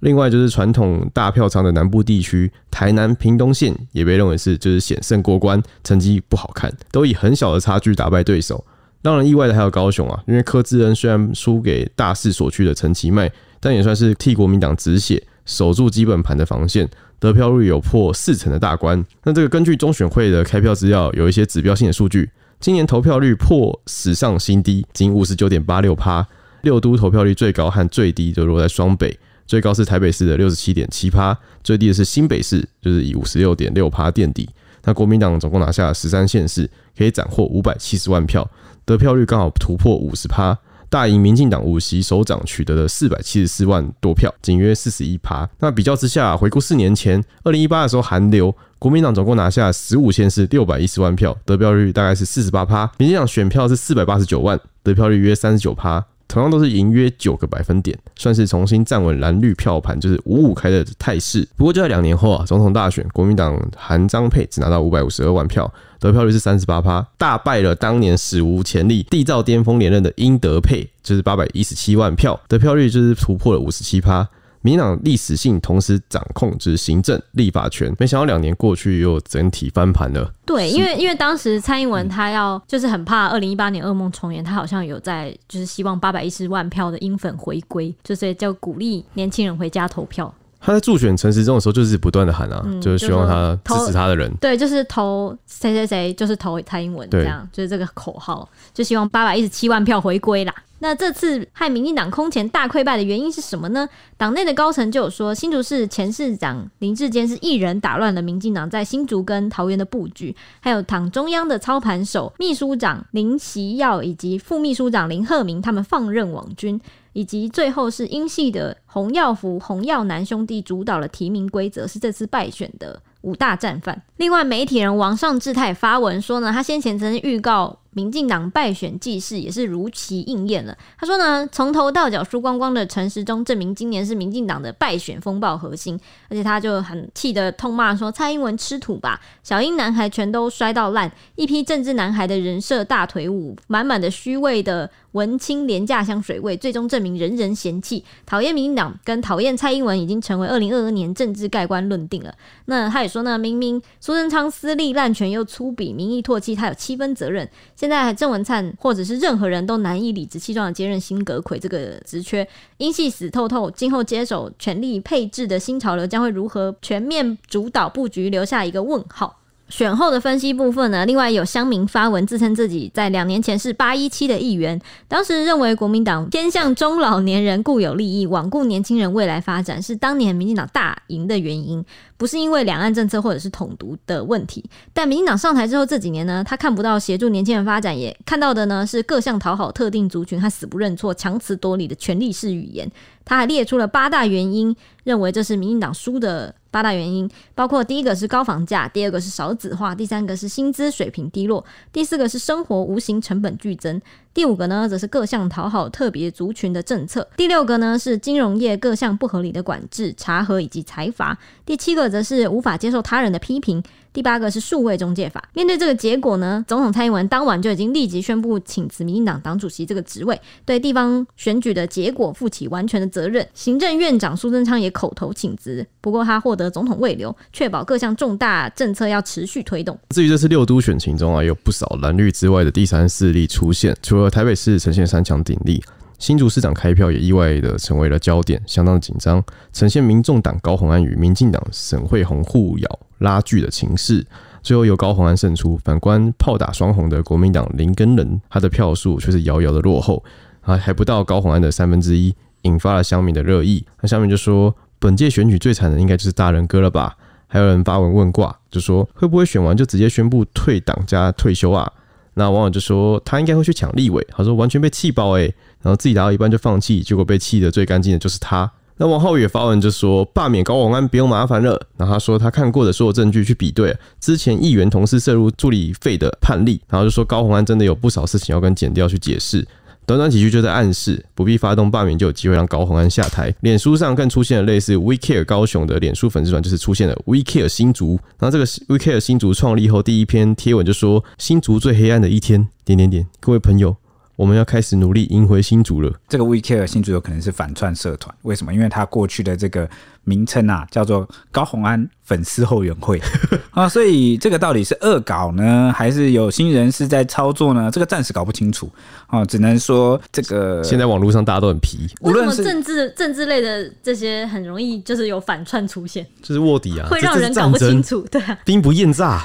另外就是传统大票仓的南部地区，台南、屏东县也被认为是就是险胜过关，成绩不好看，都以很小的差距打败对手。让人意外的还有高雄啊，因为柯志恩虽然输给大势所趋的陈其迈，但也算是替国民党止血，守住基本盘的防线。得票率有破四成的大关，那这个根据中选会的开票资料，有一些指标性的数据。今年投票率破史上新低，仅五十九点八六趴。六都投票率最高和最低都落在双北，最高是台北市的六十七点七趴，最低的是新北市，就是以五十六点六趴垫底。那国民党总共拿下十三县市，可以斩获五百七十万票，得票率刚好突破五十趴。大赢民进党五席首长，取得了四百七十四万多票，仅约四十一趴。那比较之下，回顾四年前，二零一八的时候，韩流国民党总共拿下十五县市六百一十万票，得票率大概是四十八趴。民进党选票是四百八十九万，得票率约三十九趴。同样都是赢约九个百分点，算是重新站稳蓝绿票盘，就是五五开的态势。不过就在两年后啊，总统大选，国民党韩张配只拿到五百五十二万票，得票率是三十八趴，大败了当年史无前例缔造巅峰连任的英德佩，就是八百一十七万票，得票率就是突破了五十七趴。民进党历史性同时掌控就是行政立法权，没想到两年过去又整体翻盘了。对，因为因为当时蔡英文他要就是很怕二零一八年噩梦重演，他好像有在就是希望八百一十万票的英粉回归，就是叫鼓励年轻人回家投票。他在助选陈时中的时候，就是不断的喊啊，嗯、就是希望他支持他的人，对，就是投谁谁谁，就是投蔡英文这样，就是这个口号，就希望八百一十七万票回归啦。那这次害民进党空前大溃败的原因是什么呢？党内的高层就有说，新竹市前市长林志坚是一人打乱了民进党在新竹跟桃园的布局，还有党中央的操盘手秘书长林习耀以及副秘书长林鹤明他们放任网军，以及最后是英系的洪耀福、洪耀南兄弟主导了提名规则，是这次败选的五大战犯。另外，媒体人王尚志他也发文说呢，他先前曾经预告。民进党败选记事也是如期应验了。他说呢，从头到脚输光光的陈时中，证明今年是民进党的败选风暴核心。而且他就很气得痛骂说：“蔡英文吃土吧，小英男孩全都摔到烂，一批政治男孩的人设大腿舞，满满的虚伪的文青廉价香水味，最终证明人人嫌弃。讨厌民进党跟讨厌蔡英文已经成为二零二二年政治盖棺论定了。”那他也说呢，明明苏贞昌私利滥权又粗鄙，民意唾弃，他有七分责任。现在郑文灿或者是任何人都难以理直气壮的接任新阁揆这个职缺，英系死透透，今后接手权力配置的新潮流将会如何全面主导布局，留下一个问号。选后的分析部分呢，另外有乡民发文自称自己在两年前是八一七的议员，当时认为国民党偏向中老年人固有利益，罔顾年轻人未来发展，是当年民进党大赢的原因。不是因为两岸政策或者是统独的问题，但民进党上台之后这几年呢，他看不到协助年轻人发展，也看到的呢是各项讨好特定族群，他死不认错、强词夺理的权力式语言。他还列出了八大原因，认为这是民进党输的八大原因，包括第一个是高房价，第二个是少子化，第三个是薪资水平低落，第四个是生活无形成本剧增。第五个呢，则是各项讨好特别族群的政策；第六个呢，是金融业各项不合理的管制、查核以及财阀；第七个则是无法接受他人的批评。第八个是数位中介法。面对这个结果呢，总统蔡英文当晚就已经立即宣布请辞民进党党主席这个职位，对地方选举的结果负起完全的责任。行政院长苏贞昌也口头请辞，不过他获得总统慰留，确保各项重大政策要持续推动。至于这次六都选情中啊，有不少蓝绿之外的第三势力出现，除了台北市呈现三强鼎立。新竹市长开票也意外的成为了焦点，相当紧张，呈现民众党高虹安与民进党沈慧红互咬拉锯的情势，最后由高虹安胜出。反观炮打双红的国民党林根仁，他的票数却是遥遥的落后，啊，还不到高虹安的三分之一，引发了乡民的热议。那下面就说，本届选举最惨的应该就是大仁哥了吧？还有人发文问卦，就说会不会选完就直接宣布退党加退休啊？那网友就说他应该会去抢立委，他说完全被气爆诶、然后自己打到一半就放弃，结果被气得最干净的就是他。那王浩宇也发文就说罢免高虹安不用麻烦了。然后他说他看过的所有证据去比对之前议员同事涉入助理费的判例，然后就说高虹安真的有不少事情要跟检调去解释。短短几句就在暗示不必发动罢免就有机会让高虹安下台。脸书上更出现了类似 We Care 高雄的脸书粉丝团，就是出现了 We Care 新竹。然后这个 We Care 新竹创立后第一篇贴文就说新竹最黑暗的一天点点点，各位朋友。我们要开始努力赢回新竹了。这个 We Care 新竹有可能是反串社团，为什么？因为他过去的这个名称啊，叫做高红安粉丝后援会。啊，所以这个到底是恶搞呢，还是有心人士在操作呢？这个暂时搞不清楚。啊，只能说这个现在网络上大家都很皮，无论是政治政治类的这些，很容易就是有反串出现，就是卧底啊，会让人搞不清楚，对啊，兵不厌诈，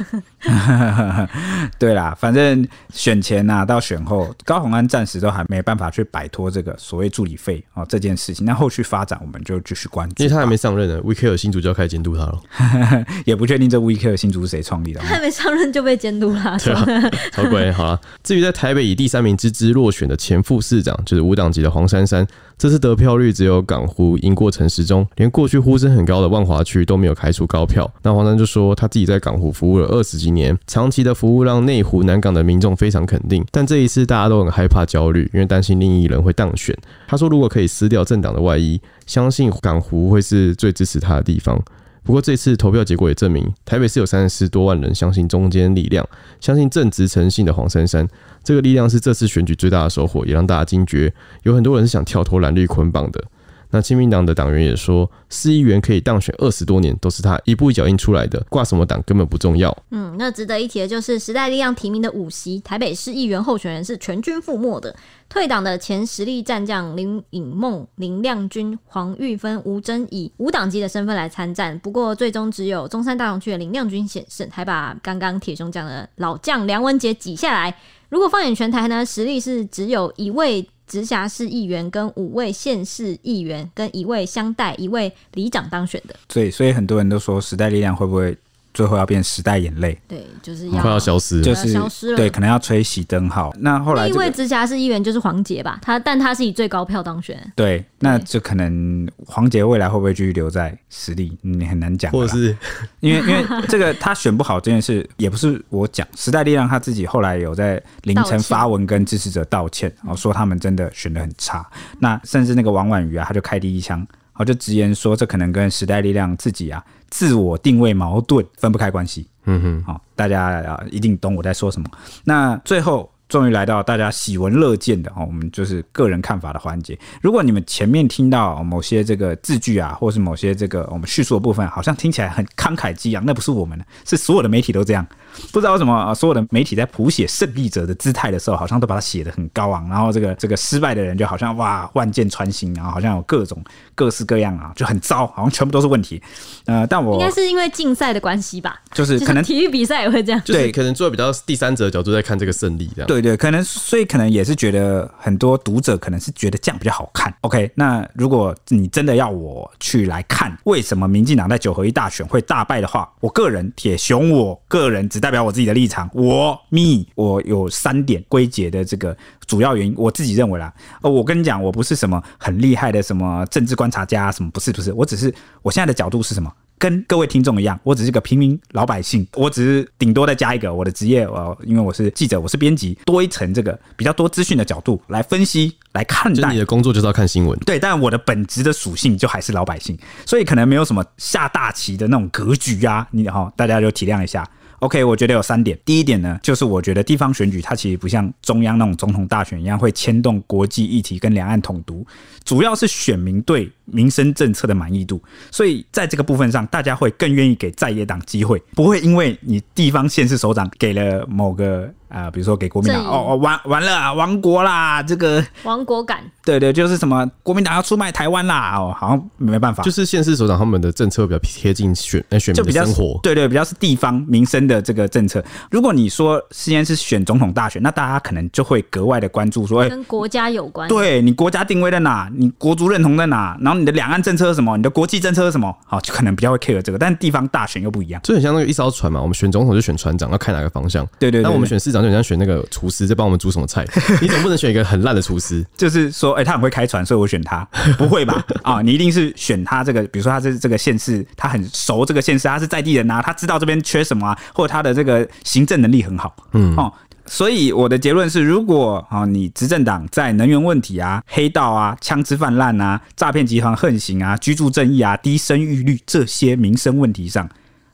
对啦，反正选前呐、啊、到选后，高红安暂时都还没办法去摆脱这个所谓助理费啊这件事情，那后续发展我们就继续关注，因为他还没上任呢。We Care 新主就要开始监督他了，也不确定这 We Care 新主是谁创立的，他还没上任就被监督了，对啊，超乖。好了，至于在台北以第三名之姿落选的前副市长，就是无党籍的黄珊珊，这次得票率只有港湖赢过陈时中，连过去呼声很高的万华区都没有开出高票。那黄珊就说他自己在港湖服务了二十几年，长期的服务让内湖南港的民众非常肯定，但这一次大家都很害怕焦虑，因为担心另一人会当选。他说如果可以撕掉政党的外衣。相信港湖会是最支持他的地方。不过这次投票结果也证明，台北是有三十多万人相信中间力量，相信正直诚信的黄珊珊。这个力量是这次选举最大的收获，也让大家惊觉，有很多人是想跳脱蓝绿捆绑的。那亲民党的党员也说，市议员可以当选二十多年，都是他一步一脚印出来的，挂什么党根本不重要。嗯，那值得一提的就是时代力量提名的五席台北市议员候选人是全军覆没的，退党的前实力战将林颖梦、林亮君、黄玉芬、吴峥以无党籍的身份来参战，不过最终只有中山大同区的林亮君险胜，还把刚刚铁雄讲的老将梁文杰挤下来。如果放眼全台呢，实力是只有一位。直辖市议员跟五位县市议员跟一位乡代一位里长当选的，对，所以很多人都说时代力量会不会？最后要变时代眼泪，对，就是要快要消失，就是消失了，对，可能要吹熄灯号。那后来、这个，第一位直辖市议员就是黄杰吧，他但他是以最高票当选，对，那就可能黄杰未来会不会继续留在实力，你很难讲，或者是 因为因为这个他选不好这件事，也不是我讲，时代力量他自己后来有在凌晨发文跟支持者道歉，然后说他们真的选的很差，那甚至那个王婉瑜啊，他就开第一枪。我就直言说，这可能跟时代力量自己啊自我定位矛盾分不开关系。嗯哼，好，大家啊一定懂我在说什么。那最后终于来到大家喜闻乐见的哦，我们就是个人看法的环节。如果你们前面听到某些这个字句啊，或是某些这个我们叙述的部分，好像听起来很慷慨激昂，那不是我们的，是所有的媒体都这样。不知道为什么所有的媒体在谱写胜利者的姿态的时候，好像都把它写得很高昂，然后这个这个失败的人就好像哇万箭穿心，然后好像有各种各式各样啊，就很糟，好像全部都是问题。呃，但我应该是因为竞赛的关系吧，就是可能体育比赛也会这样，对，可能作为比较第三者的角度在看这个胜利这样，对对，可能所以可能也是觉得很多读者可能是觉得这样比较好看。OK，那如果你真的要我去来看为什么民进党在九合一大选会大败的话，我个人铁雄，我个人只。代表我自己的立场，我 me 我有三点归结的这个主要原因，我自己认为啦。呃，我跟你讲，我不是什么很厉害的什么政治观察家，什么不是不是，我只是我现在的角度是什么？跟各位听众一样，我只是个平民老百姓，我只是顶多再加一个我的职业，呃，因为我是记者，我是编辑，多一层这个比较多资讯的角度来分析来看待。你的工作就是要看新闻，对，但我的本职的属性就还是老百姓，所以可能没有什么下大棋的那种格局啊，你好，大家就体谅一下。OK，我觉得有三点。第一点呢，就是我觉得地方选举它其实不像中央那种总统大选一样会牵动国际议题跟两岸统独，主要是选民对民生政策的满意度。所以在这个部分上，大家会更愿意给在野党机会，不会因为你地方县市首长给了某个。啊、呃，比如说给国民党哦哦完完了啊，亡国啦，这个。亡国感，对对，就是什么国民党要出卖台湾啦，哦，好像没办法，就是县市首长他们的政策比较贴近选呃选民的生活，对对，比较是地方民生的这个政策。如果你说现在是选总统大选，那大家可能就会格外的关注说，哎，跟国家有关，对你国家定位在哪，你国族认同在哪，然后你的两岸政策是什么，你的国际政策是什么，好，就可能比较会 care 这个。但地方大选又不一样，就很像那个一艘船嘛，我们选总统就选船长，要看哪个方向，对对，对，对，那我们选市长。就像选那个厨师在帮我们煮什么菜，你总不能选一个很烂的厨师。就是说，哎、欸，他很会开船，所以我选他，不会吧？啊，你一定是选他这个，比如说他是这个县市，他很熟这个县市，他是在地人啊，他知道这边缺什么啊，或者他的这个行政能力很好，嗯哦。所以我的结论是，如果啊你执政党在能源问题啊、黑道啊、枪支泛滥啊、诈骗集团横行啊、居住正义啊、低生育率这些民生问题上，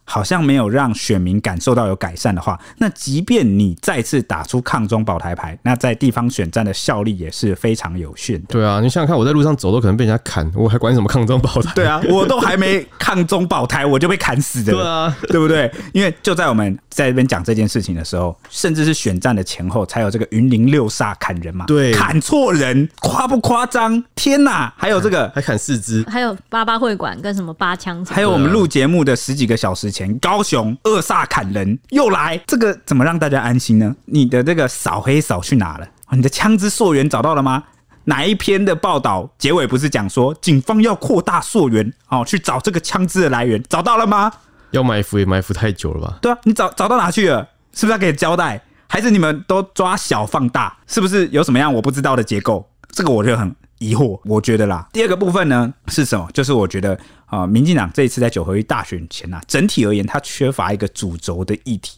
好像没有让选民感受到有改善的话，那即便你再次打出抗中保台牌，那在地方选战的效力也是非常有限的。对啊，你想想看，我在路上走都可能被人家砍，我还管你什么抗中保台？对啊，我都还没抗中保台，我就被砍死的。对啊，对不对？因为就在我们在这边讲这件事情的时候，甚至是选战的前后，才有这个云林六煞砍人嘛？对，砍错人，夸不夸张？天哪！还有这个还砍四肢，还有八八会馆跟什么八枪，还有我们录节目的十几个小时前，高雄二煞砍人又来，这个怎么让大家安心呢？你的这个扫黑扫去哪了？你的枪支溯源找到了吗？哪一篇的报道结尾不是讲说警方要扩大溯源哦，去找这个枪支的来源，找到了吗？要埋伏也埋伏太久了吧？对啊，你找找到哪去了？是不是要给交代？还是你们都抓小放大？是不是有什么样我不知道的结构？这个我就很疑惑。我觉得啦，第二个部分呢是什么？就是我觉得。啊，民进党这一次在九合一大选前啊，整体而言，它缺乏一个主轴的议题，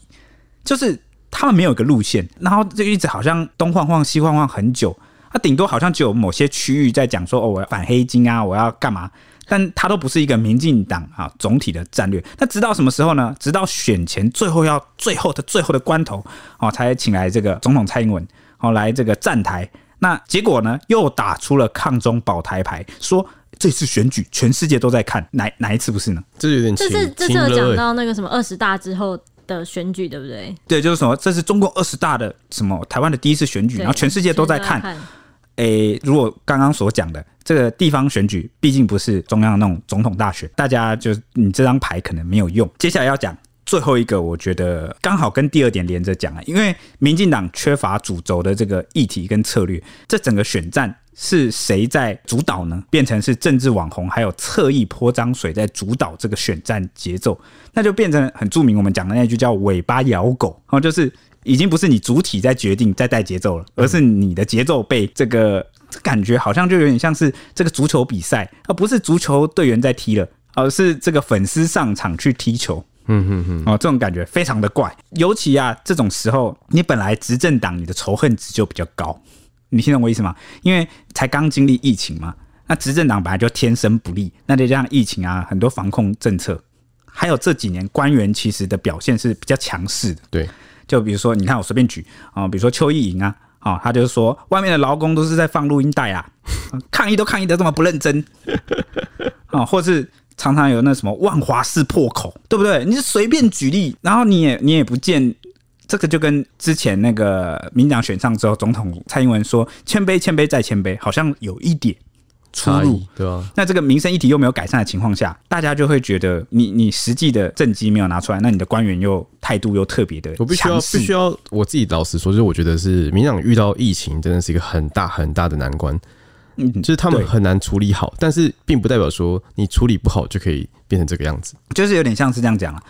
就是他们没有一个路线，然后就一直好像东晃晃西晃晃很久，它顶多好像只有某些区域在讲说，哦，我要反黑金啊，我要干嘛，但它都不是一个民进党啊总体的战略。那直到什么时候呢？直到选前最后要最后的最后的关头，哦，才请来这个总统蔡英文，哦，来这个站台。那结果呢，又打出了抗中保台牌，说这次选举全世界都在看，哪哪一次不是呢？这有点这是这是有讲到那个什么二十大之后的选举，对不对？对，就是什么，这是中共二十大的什么台湾的第一次选举，然后全世界都在看。诶、欸，如果刚刚所讲的这个地方选举，毕竟不是中央那种总统大选，大家就你这张牌可能没有用。接下来要讲最后一个，我觉得刚好跟第二点连着讲啊，因为民进党缺乏主轴的这个议题跟策略，这整个选战是谁在主导呢？变成是政治网红还有侧翼泼脏水在主导这个选战节奏，那就变成很著名，我们讲的那句叫“尾巴咬狗”，然后就是。已经不是你主体在决定在带节奏了，而是你的节奏被这个感觉好像就有点像是这个足球比赛，而不是足球队员在踢了，而是这个粉丝上场去踢球。嗯嗯嗯，哦，这种感觉非常的怪。尤其啊，这种时候你本来执政党你的仇恨值就比较高，你听懂我意思吗？因为才刚经历疫情嘛，那执政党本来就天生不利，那再加上疫情啊，很多防控政策，还有这几年官员其实的表现是比较强势的。对。就比如说，你看我随便举啊，比如说邱意莹啊，啊，他就是说外面的劳工都是在放录音带啊，抗议都抗议的这么不认真啊，或是常常有那什么万华式破口，对不对？你是随便举例，然后你也你也不见这个，就跟之前那个民党选上之后，总统蔡英文说谦卑谦卑再谦卑，好像有一点。出入对吧？那这个民生议题又没有改善的情况下，大家就会觉得你你实际的政绩没有拿出来，那你的官员又态度又特别的。我必须要必须要我自己老实说，就是我觉得是民党遇到疫情真的是一个很大很大的难关，嗯，就是他们很难处理好，但是并不代表说你处理不好就可以变成这个样子，就是有点像是这样讲了，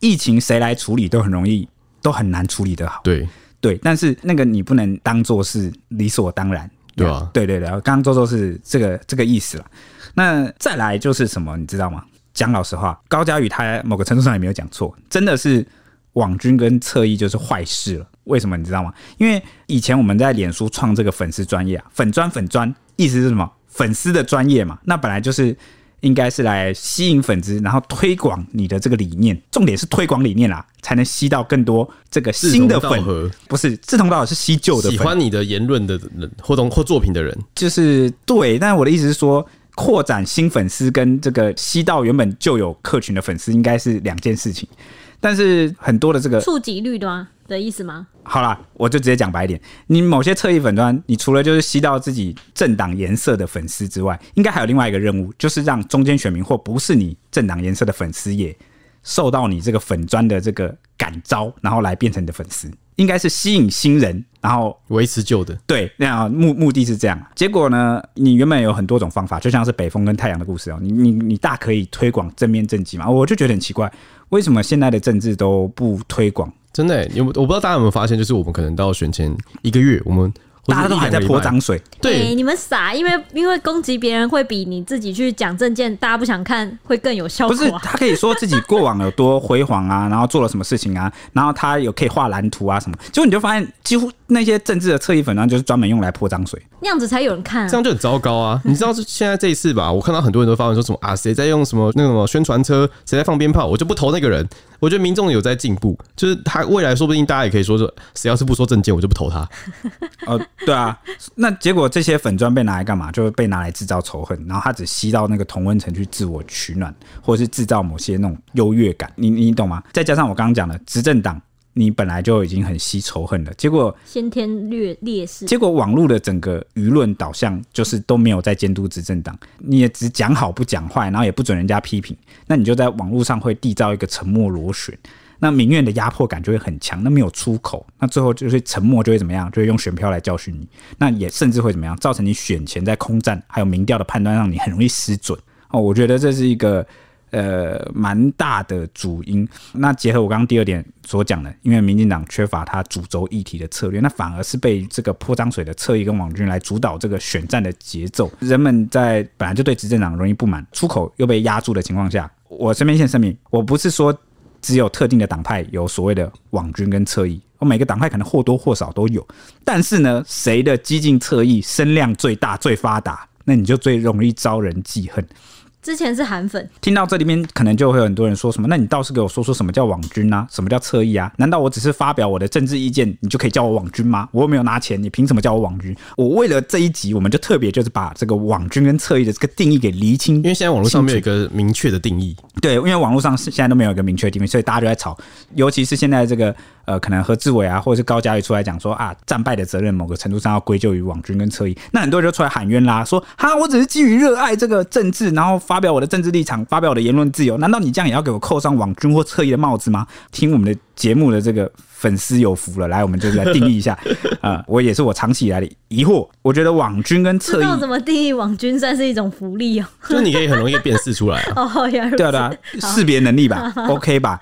疫情谁来处理都很容易，都很难处理得好。对对，但是那个你不能当做是理所当然。对啊，对对对，刚刚周周是这个这个意思了。那再来就是什么，你知道吗？讲老实话，高佳宇他某个程度上也没有讲错，真的是网军跟侧翼就是坏事了。为什么你知道吗？因为以前我们在脸书创这个粉丝专业啊，粉砖粉专，意思是什么？粉丝的专业嘛，那本来就是。应该是来吸引粉丝，然后推广你的这个理念。重点是推广理念啦，才能吸到更多这个新的粉。不是志同道合，是吸旧的粉。喜欢你的言论的人，或动或作品的人，就是对。但是我的意思是说，扩展新粉丝跟这个吸到原本就有客群的粉丝，应该是两件事情。但是很多的这个触及率的吗？的意思吗？好啦，我就直接讲白一点。你某些侧翼粉砖，你除了就是吸到自己政党颜色的粉丝之外，应该还有另外一个任务，就是让中间选民或不是你政党颜色的粉丝也受到你这个粉砖的这个感召，然后来变成你的粉丝。应该是吸引新人，然后维持旧的。对，那样目目的是这样。结果呢，你原本有很多种方法，就像是北风跟太阳的故事哦。你你你大可以推广正面政绩嘛，我就觉得很奇怪，为什么现在的政治都不推广？真的，有我不知道大家有没有发现，就是我们可能到选前一个月，我们。大家都还在泼脏水，对、欸、你们傻，因为因为攻击别人会比你自己去讲证件，大家不想看会更有效果。不是，他可以说自己过往有多辉煌啊，然后做了什么事情啊，然后他有可以画蓝图啊什么，结果你就发现几乎那些政治的侧翼粉，呢就是专门用来泼脏水，那样子才有人看、啊，这样就很糟糕啊！你知道现在这一次吧，我看到很多人都发文说什么啊，谁在用什么那个什么宣传车，谁在放鞭炮，我就不投那个人。我觉得民众有在进步，就是他未来说不定大家也可以说说，谁要是不说证件，我就不投他。呃，对啊，那结果这些粉砖被拿来干嘛？就被拿来制造仇恨，然后他只吸到那个同温层去自我取暖，或者是制造某些那种优越感。你你懂吗？再加上我刚刚讲的执政党。你本来就已经很吸仇恨了，结果先天劣劣势，结果网络的整个舆论导向就是都没有在监督执政党，你也只讲好不讲坏，然后也不准人家批评，那你就在网络上会缔造一个沉默螺旋，那民怨的压迫感就会很强，那没有出口，那最后就是沉默就会怎么样，就会用选票来教训你，那也甚至会怎么样，造成你选前在空战还有民调的判断让你很容易失准哦，我觉得这是一个。呃，蛮大的主因。那结合我刚刚第二点所讲的，因为民进党缺乏他主轴议题的策略，那反而是被这个泼脏水的侧翼跟网军来主导这个选战的节奏。人们在本来就对执政党容易不满，出口又被压住的情况下，我这边先声明，我不是说只有特定的党派有所谓的网军跟侧翼，我每个党派可能或多或少都有。但是呢，谁的激进侧翼声量最大、最发达，那你就最容易招人记恨。之前是韩粉。听到这里面，可能就会有很多人说什么？那你倒是给我说说什么叫网军啊？什么叫侧翼啊？难道我只是发表我的政治意见，你就可以叫我网军吗？我又没有拿钱，你凭什么叫我网军？我为了这一集，我们就特别就是把这个网军跟侧翼的这个定义给厘清，因为现在网络上没有一个明确的定义。对，因为网络上是现在都没有一个明确的定义，所以大家就在吵，尤其是现在这个。呃，可能何志伟啊，或者是高嘉瑜出来讲说啊，战败的责任某个程度上要归咎于网军跟侧翼，那很多人就出来喊冤啦，说哈，我只是基于热爱这个政治，然后发表我的政治立场，发表我的言论自由，难道你这样也要给我扣上网军或侧翼的帽子吗？听我们的节目的这个粉丝有福了，来，我们就来定义一下。啊、呃，我也是我长期以来的疑惑，我觉得网军跟侧翼怎么定义网军算是一种福利哦，就是你可以很容易辨识出来啊，哦，对啊，对啊，识别能力吧，OK 吧。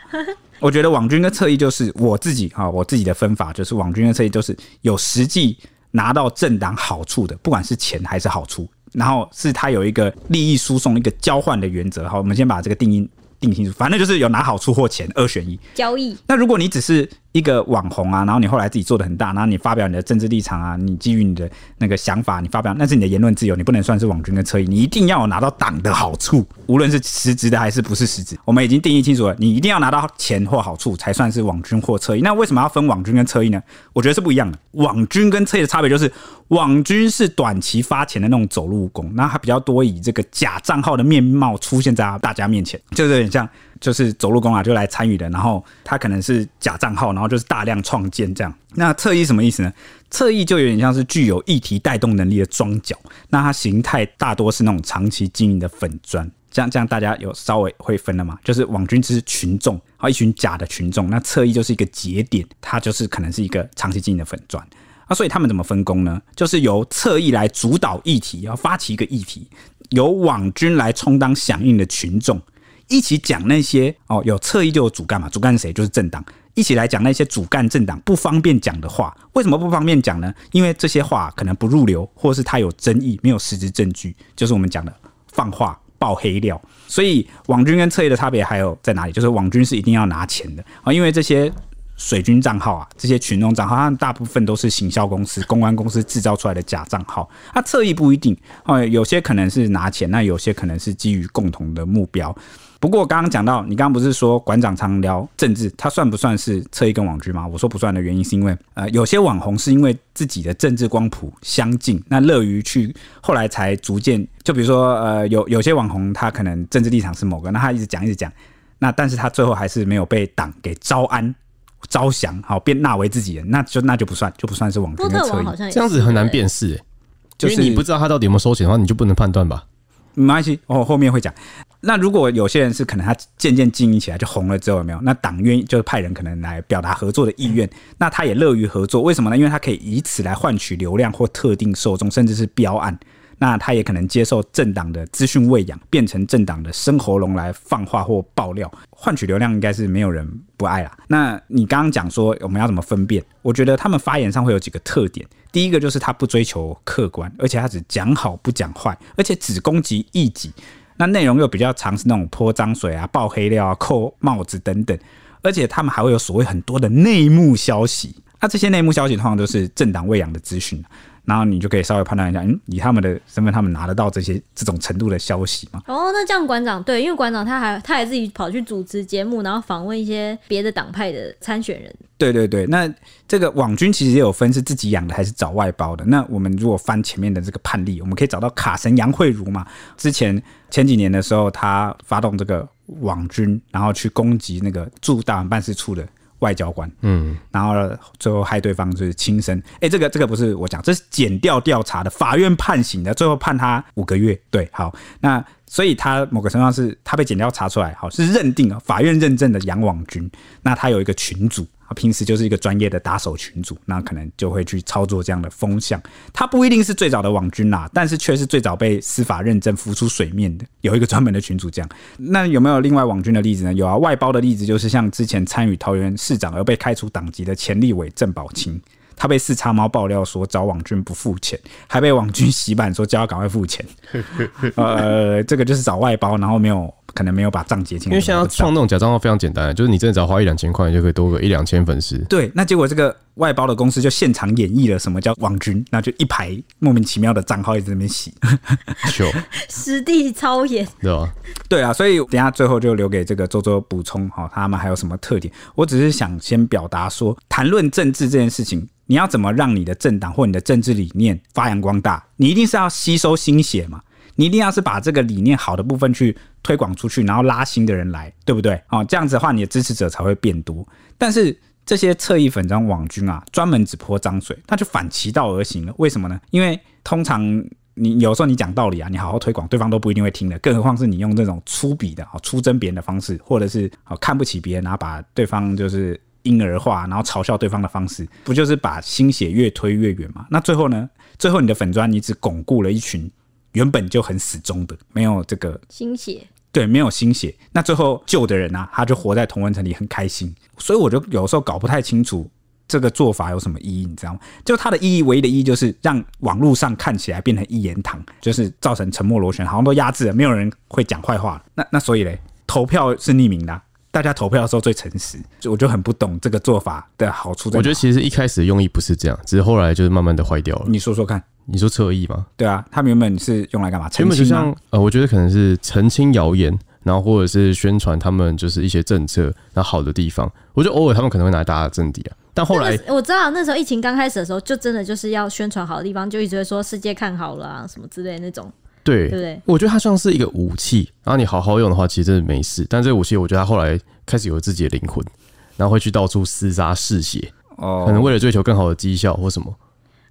我觉得网军跟侧翼就是我自己哈，我自己的分法就是网军跟侧翼就是有实际拿到政党好处的，不管是钱还是好处，然后是他有一个利益输送一个交换的原则。好，我们先把这个定义定清楚，反正就是有拿好处或钱，二选一交易。那如果你只是一个网红啊，然后你后来自己做的很大，然后你发表你的政治立场啊，你基于你的那个想法，你发表那是你的言论自由，你不能算是网军跟侧翼，你一定要拿到党的好处，无论是实职的还是不是实职，我们已经定义清楚了，你一定要拿到钱或好处才算是网军或侧翼。那为什么要分网军跟侧翼呢？我觉得是不一样的。网军跟侧翼的差别就是，网军是短期发钱的那种走路工，那他比较多以这个假账号的面貌出现在大家面前，就是有点像。就是走路工啊，就来参与的，然后他可能是假账号，然后就是大量创建这样。那侧翼什么意思呢？侧翼就有点像是具有议题带动能力的桩脚，那它形态大多是那种长期经营的粉砖。这样这样大家有稍微会分了吗？就是网军只是群众，好一群假的群众，那侧翼就是一个节点，它就是可能是一个长期经营的粉砖。那所以他们怎么分工呢？就是由侧翼来主导议题，要发起一个议题，由网军来充当响应的群众。一起讲那些哦，有侧翼就有主干嘛，主干是谁？就是政党。一起来讲那些主干政党不方便讲的话，为什么不方便讲呢？因为这些话可能不入流，或是他有争议，没有实质证据，就是我们讲的放话爆黑料。所以网军跟侧翼的差别还有在哪里？就是网军是一定要拿钱的啊，因为这些。水军账号啊，这些群众账号，他们大部分都是行销公司、公关公司制造出来的假账号。他侧翼不一定哦，有些可能是拿钱，那有些可能是基于共同的目标。不过刚刚讲到，你刚刚不是说馆长常聊政治，他算不算是侧翼跟网军吗？我说不算的原因是因为，呃，有些网红是因为自己的政治光谱相近，那乐于去后来才逐渐，就比如说，呃，有有些网红他可能政治立场是某个，那他一直讲一直讲，那但是他最后还是没有被党给招安。招降，好，变纳为自己人，那就那就不算，就不算是网军的侧翼。这样子很难辨识，欸，就是你不知道他到底有没有收钱的话，你就不能判断吧？没关系，我后面会讲。那如果有些人是可能他渐渐经营起来就红了之后有没有？那党愿意就是派人可能来表达合作的意愿，那他也乐于合作，为什么呢？因为他可以以此来换取流量或特定受众，甚至是标案。那他也可能接受政党的资讯喂养，变成政党的生喉咙来放话或爆料，换取流量，应该是没有人不爱啦。那你刚刚讲说我们要怎么分辨？我觉得他们发言上会有几个特点。第一个就是他不追求客观，而且他只讲好不讲坏，而且只攻击异己。那内容又比较常是那种泼脏水啊、爆黑料啊、扣帽子等等，而且他们还会有所谓很多的内幕消息。那这些内幕消息通常都是政党喂养的资讯。然后你就可以稍微判断一下，嗯，以他们的身份，他们拿得到这些这种程度的消息吗？哦，那这样馆长对，因为馆长他还他还自己跑去主持节目，然后访问一些别的党派的参选人。对对对，那这个网军其实也有分是自己养的还是找外包的。那我们如果翻前面的这个判例，我们可以找到卡神杨慧如嘛？之前前几年的时候，他发动这个网军，然后去攻击那个驻大办事处的。外交官，嗯，然后最后害对方就是轻生。哎，这个这个不是我讲，这是减掉调查的，法院判刑的，最后判他五个月。对，好，那所以他某个程度上是他被减调查出来，好，是认定啊法院认证的杨网军。那他有一个群组。平时就是一个专业的打手群组，那可能就会去操作这样的风向。他不一定是最早的网军啦，但是却是最早被司法认证浮出水面的。有一个专门的群组这样。那有没有另外网军的例子呢？有啊，外包的例子就是像之前参与桃园市长而被开除党籍的前立委郑宝清。他被四叉猫爆料说找网军不付钱，还被网军洗版说叫他赶快付钱。呃，这个就是找外包，然后没有可能没有把账结清。因为现在创那种假账号非常简单，就是你真的只要花一两千块，你就可以多个一两千粉丝。对，那结果这个外包的公司就现场演绎了什么叫网军，那就一排莫名其妙的账号一直在那边洗，就实地操演，对吧？对啊，所以等下最后就留给这个周周补充哈，他们还有什么特点？我只是想先表达说，谈论政治这件事情。你要怎么让你的政党或你的政治理念发扬光大？你一定是要吸收新血嘛？你一定要是把这个理念好的部分去推广出去，然后拉新的人来，对不对？哦，这样子的话，你的支持者才会变多。但是这些侧翼粉张网军啊，专门只泼脏水，那就反其道而行了。为什么呢？因为通常你有时候你讲道理啊，你好好推广，对方都不一定会听的。更何况是你用这种粗鄙的、出征别人的方式，或者是看不起别人，然后把对方就是。婴儿化，然后嘲笑对方的方式，不就是把心血越推越远吗？那最后呢？最后你的粉砖，你只巩固了一群原本就很死忠的，没有这个心血，对，没有心血。那最后救的人啊，他就活在同温层里，很开心。所以我就有时候搞不太清楚这个做法有什么意义，你知道吗？就它的意义，唯一的意义就是让网络上看起来变成一言堂，就是造成沉默螺旋，好像都压制了，没有人会讲坏话。那那所以嘞，投票是匿名的啊。大家投票的时候最诚实，就我就很不懂这个做法的好处在哪。我觉得其实一开始的用意不是这样，只是后来就是慢慢的坏掉了。你说说看，你说侧翼吗？对啊，他们原本是用来干嘛？原本就像呃，我觉得可能是澄清谣言，然后或者是宣传他们就是一些政策然后好的地方。我觉得偶尔他们可能会拿来打打政敌啊，但后来我知道那时候疫情刚开始的时候，就真的就是要宣传好的地方，就一直会说世界看好了啊什么之类的那种。对，对对，我觉得它像是一个武器，然后你好好用的话，其实真的没事。但这个武器，我觉得它后来开始有自己的灵魂，然后会去到处厮杀嗜血，哦，可能为了追求更好的绩效或什么。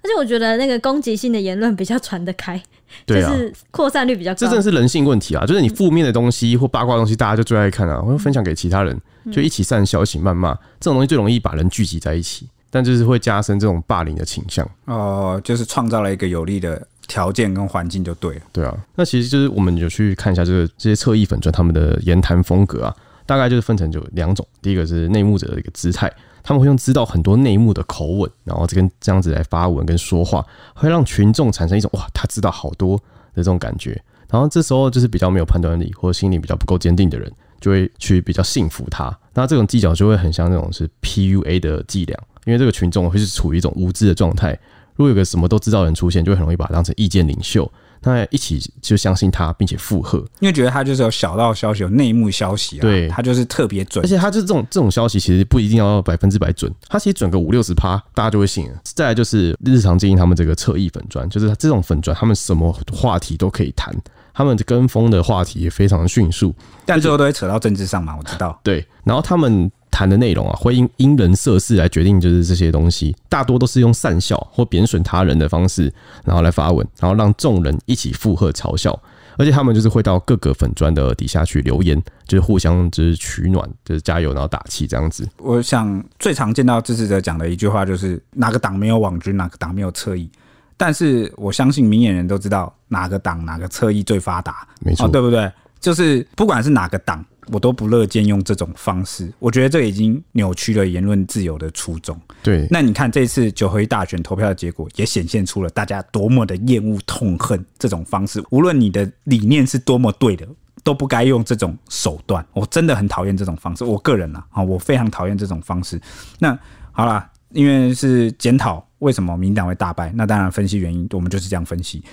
而且我觉得那个攻击性的言论比较传得开，对啊，就是扩散率比较高。这真的是人性问题啊！就是你负面的东西或八卦的东西，大家就最爱看啊，我会分享给其他人，就一起散消息、谩骂，这种东西最容易把人聚集在一起，但就是会加深这种霸凌的倾向。哦，就是创造了一个有利的。条件跟环境就对了，对啊，那其实就是我们有去看一下这个这些侧翼粉专他们的言谈风格啊，大概就是分成就两种，第一个是内幕者的一个姿态，他们会用知道很多内幕的口吻，然后这跟这样子来发文跟说话，会让群众产生一种哇，他知道好多的这种感觉，然后这时候就是比较没有判断力或者心理比较不够坚定的人，就会去比较信服他，那这种技巧就会很像那种是 PUA 的伎俩，因为这个群众会是处于一种无知的状态。如果有个什么都知道的人出现，就会很容易把他当成意见领袖，那一起就相信他，并且附和，因为觉得他就是有小道消息、有内幕消息啊，对，他就是特别准，而且他就是这种这种消息其实不一定要百分之百准，他其实准个五六十趴，大家就会信了。再来就是日常经营他们这个侧翼粉砖，就是这种粉砖，他们什么话题都可以谈，他们跟风的话题也非常的迅速，但最后都会扯到政治上嘛，我知道。对，然后他们。谈的内容啊，会因因人设事来决定，就是这些东西，大多都是用善笑或贬损他人的方式，然后来发文，然后让众人一起附和嘲笑，而且他们就是会到各个粉砖的底下去留言，就是互相就是取暖，就是加油，然后打气这样子。我想最常见到支持者讲的一句话就是哪个党没有网军，哪个党没有侧翼，但是我相信明眼人都知道哪个党哪个侧翼最发达，没错，对不对？就是不管是哪个党。我都不乐见用这种方式，我觉得这已经扭曲了言论自由的初衷。对，那你看这次九合一大选投票的结果，也显现出了大家多么的厌恶、痛恨这种方式。无论你的理念是多么对的，都不该用这种手段。我真的很讨厌这种方式。我个人啊，啊，我非常讨厌这种方式。那好了，因为是检讨为什么民党会大败，那当然分析原因，我们就是这样分析。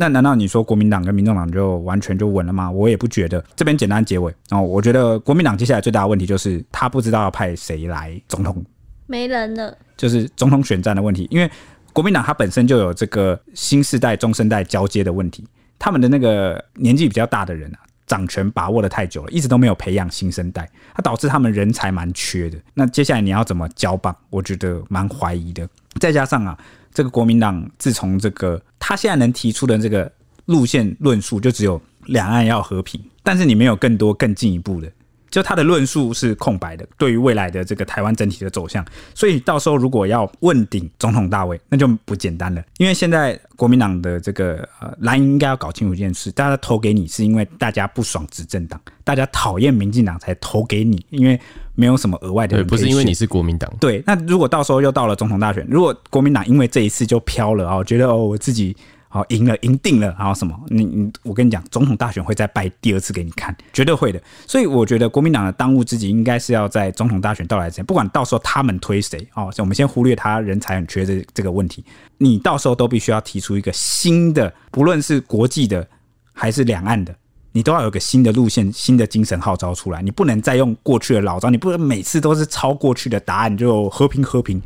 那难道你说国民党跟民众党就完全就稳了吗？我也不觉得。这边简单结尾哦，我觉得国民党接下来最大的问题就是他不知道要派谁来总统，没人了，就是总统选战的问题。因为国民党它本身就有这个新世代、中生代交接的问题，他们的那个年纪比较大的人啊，掌权把握的太久了，一直都没有培养新生代，它导致他们人才蛮缺的。那接下来你要怎么交棒？我觉得蛮怀疑的。再加上啊。这个国民党自从这个他现在能提出的这个路线论述，就只有两岸要和平，但是你没有更多更进一步的。就他的论述是空白的，对于未来的这个台湾整体的走向，所以到时候如果要问鼎总统大位，那就不简单了。因为现在国民党的这个呃蓝营应该要搞清楚一件事，大家投给你是因为大家不爽执政党，大家讨厌民进党才投给你，因为没有什么额外的人。对，不是因为你是国民党。对，那如果到时候又到了总统大选，如果国民党因为这一次就飘了啊，觉得哦我自己。好，赢了，赢定了，然后什么？你你，我跟你讲，总统大选会再败第二次给你看，绝对会的。所以我觉得国民党的当务之急应该是要在总统大选到来之前，不管到时候他们推谁哦，我们先忽略他人才很缺这这个问题，你到时候都必须要提出一个新的，不论是国际的还是两岸的，你都要有个新的路线、新的精神号召出来。你不能再用过去的老招，你不能每次都是抄过去的答案，就和平和平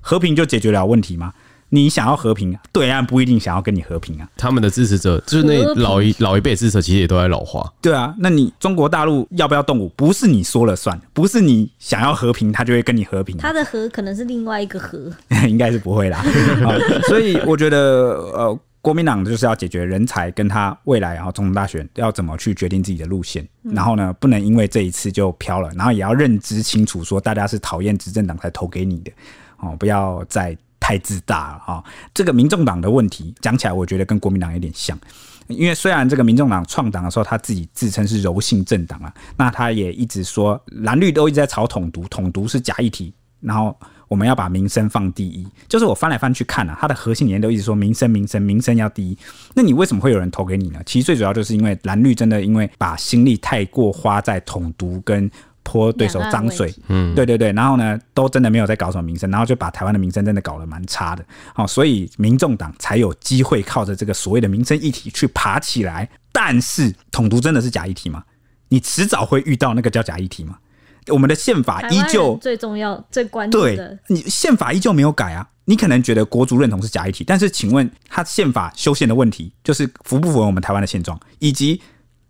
和平就解决了问题吗？你想要和平，对岸不一定想要跟你和平啊。他们的支持者就是那老一老一辈支持者，其实也都在老化。对啊，那你中国大陆要不要动武？不是你说了算，不是你想要和平，他就会跟你和平。他的和可能是另外一个和，应该是不会啦。所以我觉得，呃，国民党就是要解决人才跟他未来，然后总统大选要怎么去决定自己的路线。然后呢，不能因为这一次就飘了，然后也要认知清楚，说大家是讨厌执政党才投给你的哦，不要再。太自大了啊！这个民众党的问题讲起来，我觉得跟国民党有点像。因为虽然这个民众党创党的时候，他自己自称是柔性政党啊，那他也一直说蓝绿都一直在炒统独，统独是假议题，然后我们要把民生放第一。就是我翻来翻去看啊，他的核心理念都一直说民生、民生、民生要第一。那你为什么会有人投给你呢？其实最主要就是因为蓝绿真的因为把心力太过花在统独跟。泼对手脏水，嗯，对对对，然后呢，都真的没有在搞什么民生，然后就把台湾的民生真的搞得蛮差的，好，所以民众党才有机会靠着这个所谓的民生议题去爬起来。但是统独真的是假议题吗？你迟早会遇到那个叫假议题吗？我们的宪法依旧最重要、最关键的，你宪法依旧没有改啊。你可能觉得国族认同是假议题，但是请问他宪法修宪的问题，就是符不符合我们台湾的现状，以及？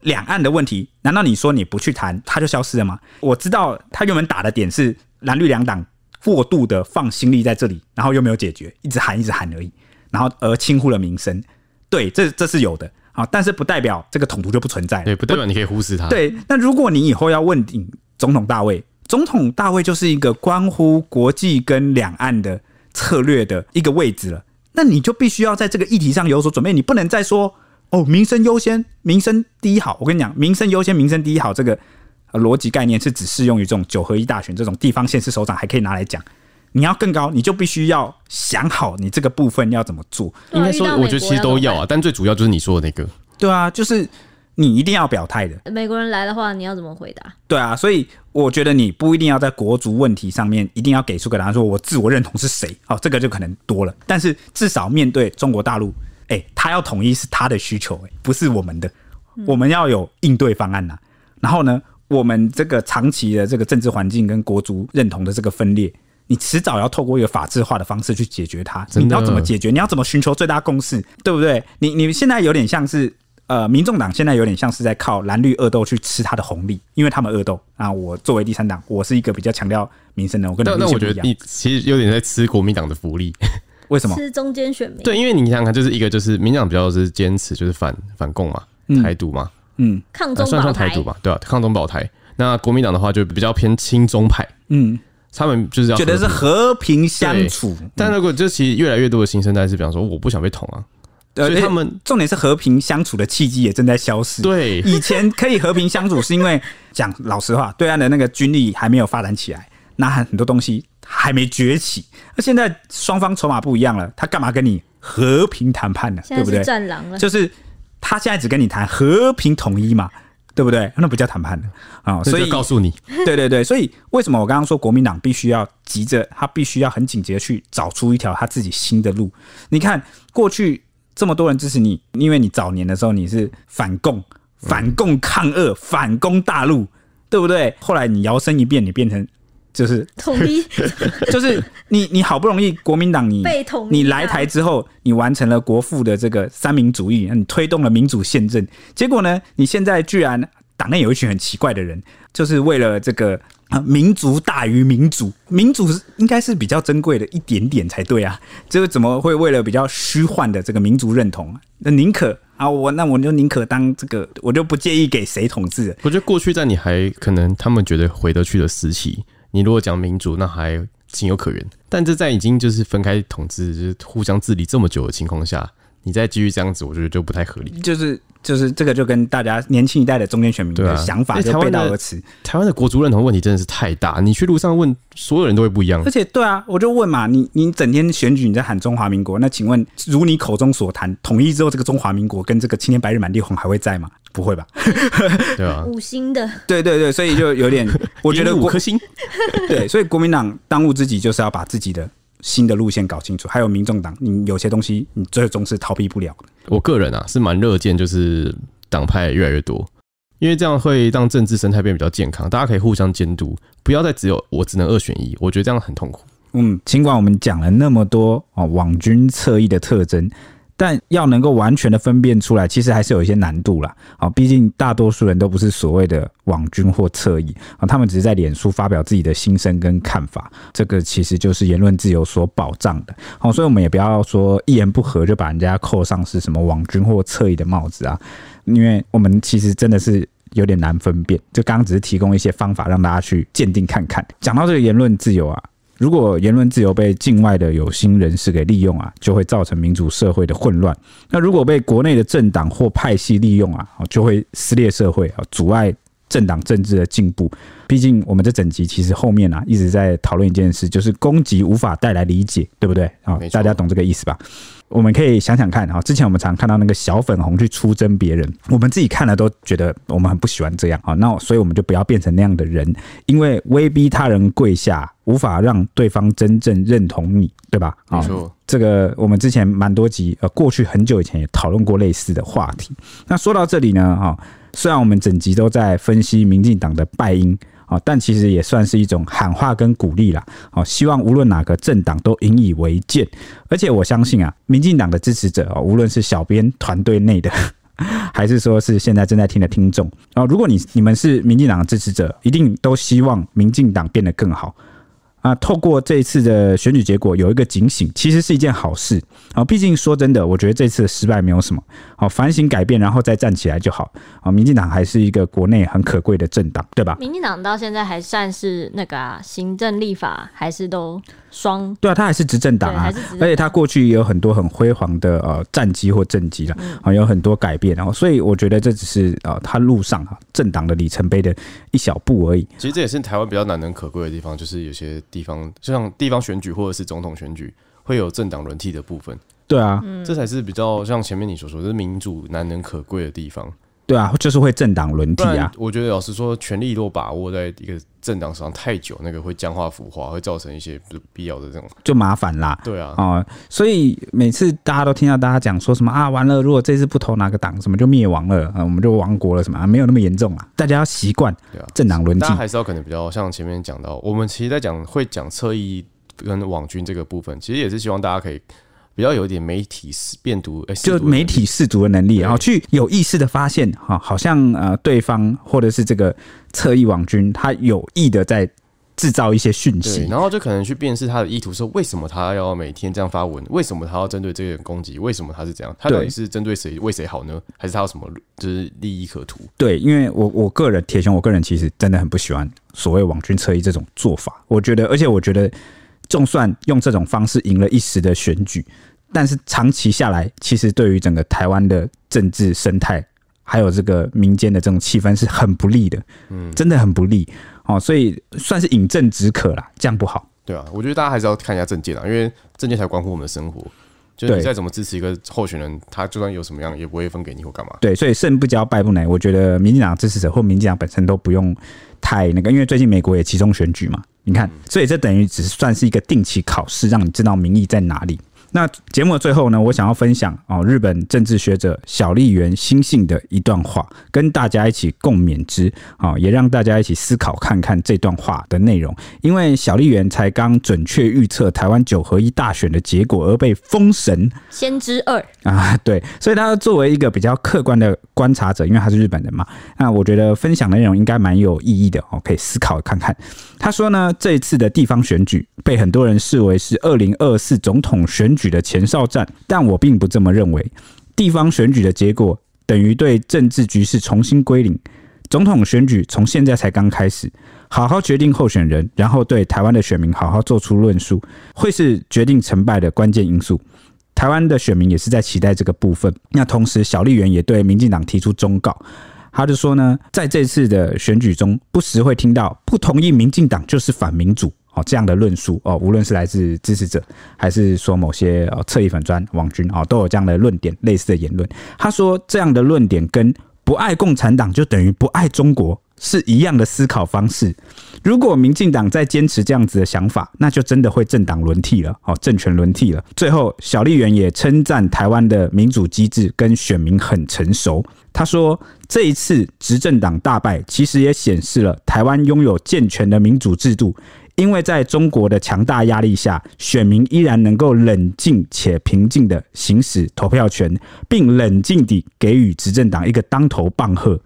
两岸的问题，难道你说你不去谈，它就消失了吗？我知道他原本打的点是蓝绿两党过度的放心力在这里，然后又没有解决，一直喊一直喊而已，然后而轻忽了民生。对，这这是有的啊，但是不代表这个统独就不存在。对，不代表你可以忽视它。对，那如果你以后要问鼎总统大卫，总统大卫就是一个关乎国际跟两岸的策略的一个位置了，那你就必须要在这个议题上有所准备，你不能再说。哦，民生优先，民生第一好。我跟你讲，民生优先，民生第一好，这个逻辑概念是只适用于这种九合一大选这种地方县市首长还可以拿来讲。你要更高，你就必须要想好你这个部分要怎么做。应该说，我觉得其实都要啊，但最主要就是你说的那个。对啊，就是你一定要表态的。美国人来的话，你要怎么回答？对啊，所以我觉得你不一定要在国族问题上面一定要给出个答案，说我自我认同是谁。哦，这个就可能多了。但是至少面对中国大陆。哎、欸，他要统一是他的需求，哎，不是我们的。我们要有应对方案呐。然后呢，我们这个长期的这个政治环境跟国族认同的这个分裂，你迟早要透过一个法制化的方式去解决它。你要怎么解决？你要怎么寻求最大共识？对不对？你你现在有点像是呃，民众党现在有点像是在靠蓝绿恶斗去吃他的红利，因为他们恶斗啊。我作为第三党，我是一个比较强调民生的，我跟那那我觉得你其实有点在吃国民党的福利。为什么？吃中间选民？对，因为你想想看，就是一个就是民进党比较是坚持就是反反共嘛，台独嘛，嗯，抗中保台，算算台独吧，对吧、啊？抗中保台。那国民党的话就比较偏亲中派，嗯，他们就是要觉得是和平相处。但如果就其实越来越多的新生代是，比方说我不想被捅啊，所以他们重点是和平相处的契机也正在消失。对，以前可以和平相处，是因为讲老实话，对岸的那个军力还没有发展起来，那很多东西。还没崛起，那现在双方筹码不一样了，他干嘛跟你和平谈判呢？对不对？战狼了，就是他现在只跟你谈和平统一嘛，对不对？那不叫谈判的啊，所以告诉你，对对对，所以为什么我刚刚说国民党必须要急着，他必须要很紧急的去找出一条他自己新的路？你看过去这么多人支持你，因为你早年的时候你是反共、反共抗俄、反攻大陆，对不对？后来你摇身一变，你变成。就是统一，就是你你好不容易国民党你你来台之后，你完成了国父的这个三民主义，你推动了民主宪政，结果呢，你现在居然党内有一群很奇怪的人，就是为了这个民族大于民主，民主应该是比较珍贵的一点点才对啊，这个怎么会为了比较虚幻的这个民族认同，那宁可啊我那我就宁可当这个，我就不介意给谁统治。我觉得过去在你还可能他们觉得回得去的时期。你如果讲民主，那还情有可原。但这在已经就是分开统治，就是互相治理这么久的情况下，你再继续这样子，我觉得就不太合理。就是就是这个就跟大家年轻一代的中间选民的想法就背道而驰。台湾的国族认同问题真的是太大，你去路上问所有人都会不一样。而且对啊，我就问嘛，你你整天选举你在喊中华民国，那请问如你口中所谈，统一之后这个中华民国跟这个青天白日满地红还会在吗？不会吧？对啊，五星的，对对对，所以就有点，我觉得五颗星。对，所以国民党当务之急就是要把自己的新的路线搞清楚。还有民众党，你有些东西你最终是逃避不了的。我个人啊是蛮乐见，就是党派越来越多，因为这样会让政治生态变比较健康，大家可以互相监督，不要再只有我只能二选一。我觉得这样很痛苦。嗯，尽管我们讲了那么多哦，网军侧翼的特征。但要能够完全的分辨出来，其实还是有一些难度啦。啊，毕竟大多数人都不是所谓的网军或侧翼啊，他们只是在脸书发表自己的心声跟看法，这个其实就是言论自由所保障的。好，所以我们也不要说一言不合就把人家扣上是什么网军或侧翼的帽子啊，因为我们其实真的是有点难分辨。就刚刚只是提供一些方法让大家去鉴定看看。讲到这个言论自由啊。如果言论自由被境外的有心人士给利用啊，就会造成民主社会的混乱。那如果被国内的政党或派系利用啊，就会撕裂社会啊，阻碍政党政治的进步。毕竟我们这整集其实后面啊一直在讨论一件事，就是攻击无法带来理解，对不对啊？大家懂这个意思吧？我们可以想想看啊，之前我们常看到那个小粉红去出征别人，我们自己看了都觉得我们很不喜欢这样啊。那所以我们就不要变成那样的人，因为威逼他人跪下，无法让对方真正认同你，对吧？啊，这个我们之前蛮多集呃，过去很久以前也讨论过类似的话题。那说到这里呢，哈，虽然我们整集都在分析民进党的败因。啊但其实也算是一种喊话跟鼓励啦。哦，希望无论哪个政党都引以为戒。而且我相信啊，民进党的支持者，无论是小编团队内的，还是说是现在正在听的听众啊，如果你你们是民进党的支持者，一定都希望民进党变得更好。啊，透过这一次的选举结果，有一个警醒，其实是一件好事啊。毕竟说真的，我觉得这次的失败没有什么，好，反省改变，然后再站起来就好。啊，民进党还是一个国内很可贵的政党，对吧？民进党到现在还算是那个啊，行政立法还是都。双对啊，他还是执政党啊，而且他过去也有很多很辉煌的呃战绩或政绩了，啊、嗯，有很多改变，然后所以我觉得这只是呃他路上啊政党的里程碑的一小步而已。其实这也是台湾比较难能可贵的地方，就是有些地方就像地方选举或者是总统选举会有政党轮替的部分。对啊，这才是比较像前面你所说的，就是民主难能可贵的地方。对啊，就是会政党轮替啊。我觉得老实说，权力若把握在一个政党手上太久，那个会僵化腐化，会造成一些不必要的这种就麻烦啦。对啊，哦、呃，所以每次大家都听到大家讲说什么啊，完了，如果这次不投哪个党，什么就灭亡了，呃，我们就亡国了，什么啊，没有那么严重啊。大家要习惯政党轮替，大家还是要可能比较像前面讲到，我们其实在讲会讲侧翼跟网军这个部分，其实也是希望大家可以。比较有一点媒体辨读，就媒体试读的能力，然后去有意识的发现，哈，好像呃对方或者是这个侧翼网军，他有意的在制造一些讯息，然后就可能去辨识他的意图，说为什么他要每天这样发文，为什么他要针对这个人攻击，为什么他是这样，他到底是针对谁，为谁好呢？还是他有什么就是利益可图？对，因为我我个人铁雄，我个人其实真的很不喜欢所谓网军侧翼这种做法，我觉得，而且我觉得。就算用这种方式赢了一时的选举，但是长期下来，其实对于整个台湾的政治生态，还有这个民间的这种气氛是很不利的。嗯，真的很不利哦。所以算是饮鸩止渴啦，这样不好。对啊，我觉得大家还是要看一下政见啊，因为政见才关乎我们的生活。就是你再怎么支持一个候选人，他就算有什么样，也不会分给你或干嘛。对，所以胜不骄，败不馁。我觉得民进党支持者或民进党本身都不用太那个，因为最近美国也集中选举嘛。你看，所以这等于只算是一个定期考试，让你知道民意在哪里。那节目的最后呢，我想要分享哦，日本政治学者小笠原新幸的一段话，跟大家一起共勉之啊，也让大家一起思考看看这段话的内容。因为小笠原才刚准确预测台湾九合一大选的结果而被封神，先知二啊，对，所以他作为一个比较客观的观察者，因为他是日本人嘛，那我觉得分享的内容应该蛮有意义的哦，可以思考看看。他说呢，这一次的地方选举被很多人视为是二零二四总统选举举的前哨战，但我并不这么认为。地方选举的结果等于对政治局势重新归零，总统选举从现在才刚开始，好好决定候选人，然后对台湾的选民好好做出论述，会是决定成败的关键因素。台湾的选民也是在期待这个部分。那同时，小笠原也对民进党提出忠告，他就说呢，在这次的选举中，不时会听到不同意民进党就是反民主哦这样的论述哦，无论是来自支持者，还是说某些呃侧翼粉砖网军哦，都有这样的论点，类似的言论。他说这样的论点跟不爱共产党就等于不爱中国。是一样的思考方式。如果民进党再坚持这样子的想法，那就真的会政党轮替了，哦，政权轮替了。最后，小笠原也称赞台湾的民主机制跟选民很成熟。他说，这一次执政党大败，其实也显示了台湾拥有健全的民主制度，因为在中国的强大压力下，选民依然能够冷静且平静地行使投票权，并冷静地给予执政党一个当头棒喝。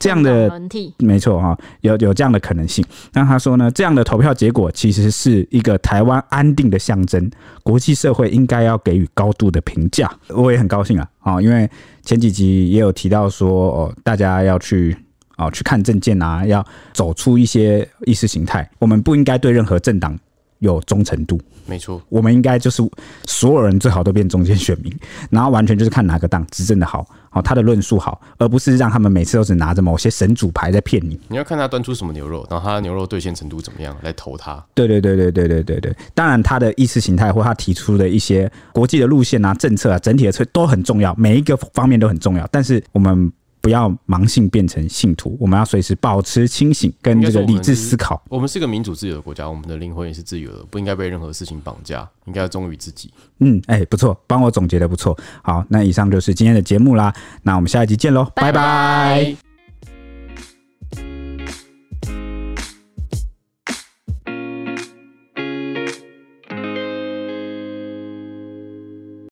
这样的没错哈，有有这样的可能性。那他说呢，这样的投票结果其实是一个台湾安定的象征，国际社会应该要给予高度的评价。我也很高兴啊，啊，因为前几集也有提到说，哦，大家要去哦去看政见啊，要走出一些意识形态，我们不应该对任何政党有忠诚度。没错，我们应该就是所有人最好都变中间选民，然后完全就是看哪个党执政的好，好他的论述好，而不是让他们每次都只拿着某些神主牌在骗你。你要看他端出什么牛肉，然后他的牛肉兑现程度怎么样来投他。对对对对对对对对，当然他的意识形态或他提出的一些国际的路线啊、政策啊、整体的策都很重要，每一个方面都很重要，但是我们。不要盲信变成信徒，我们要随时保持清醒跟这个理智思考。我们是个民主自由的国家，我们的灵魂也是自由的，不应该被任何事情绑架，应该要忠于自己。嗯，哎、欸，不错，帮我总结的不错。好，那以上就是今天的节目啦，那我们下一集见喽，拜拜。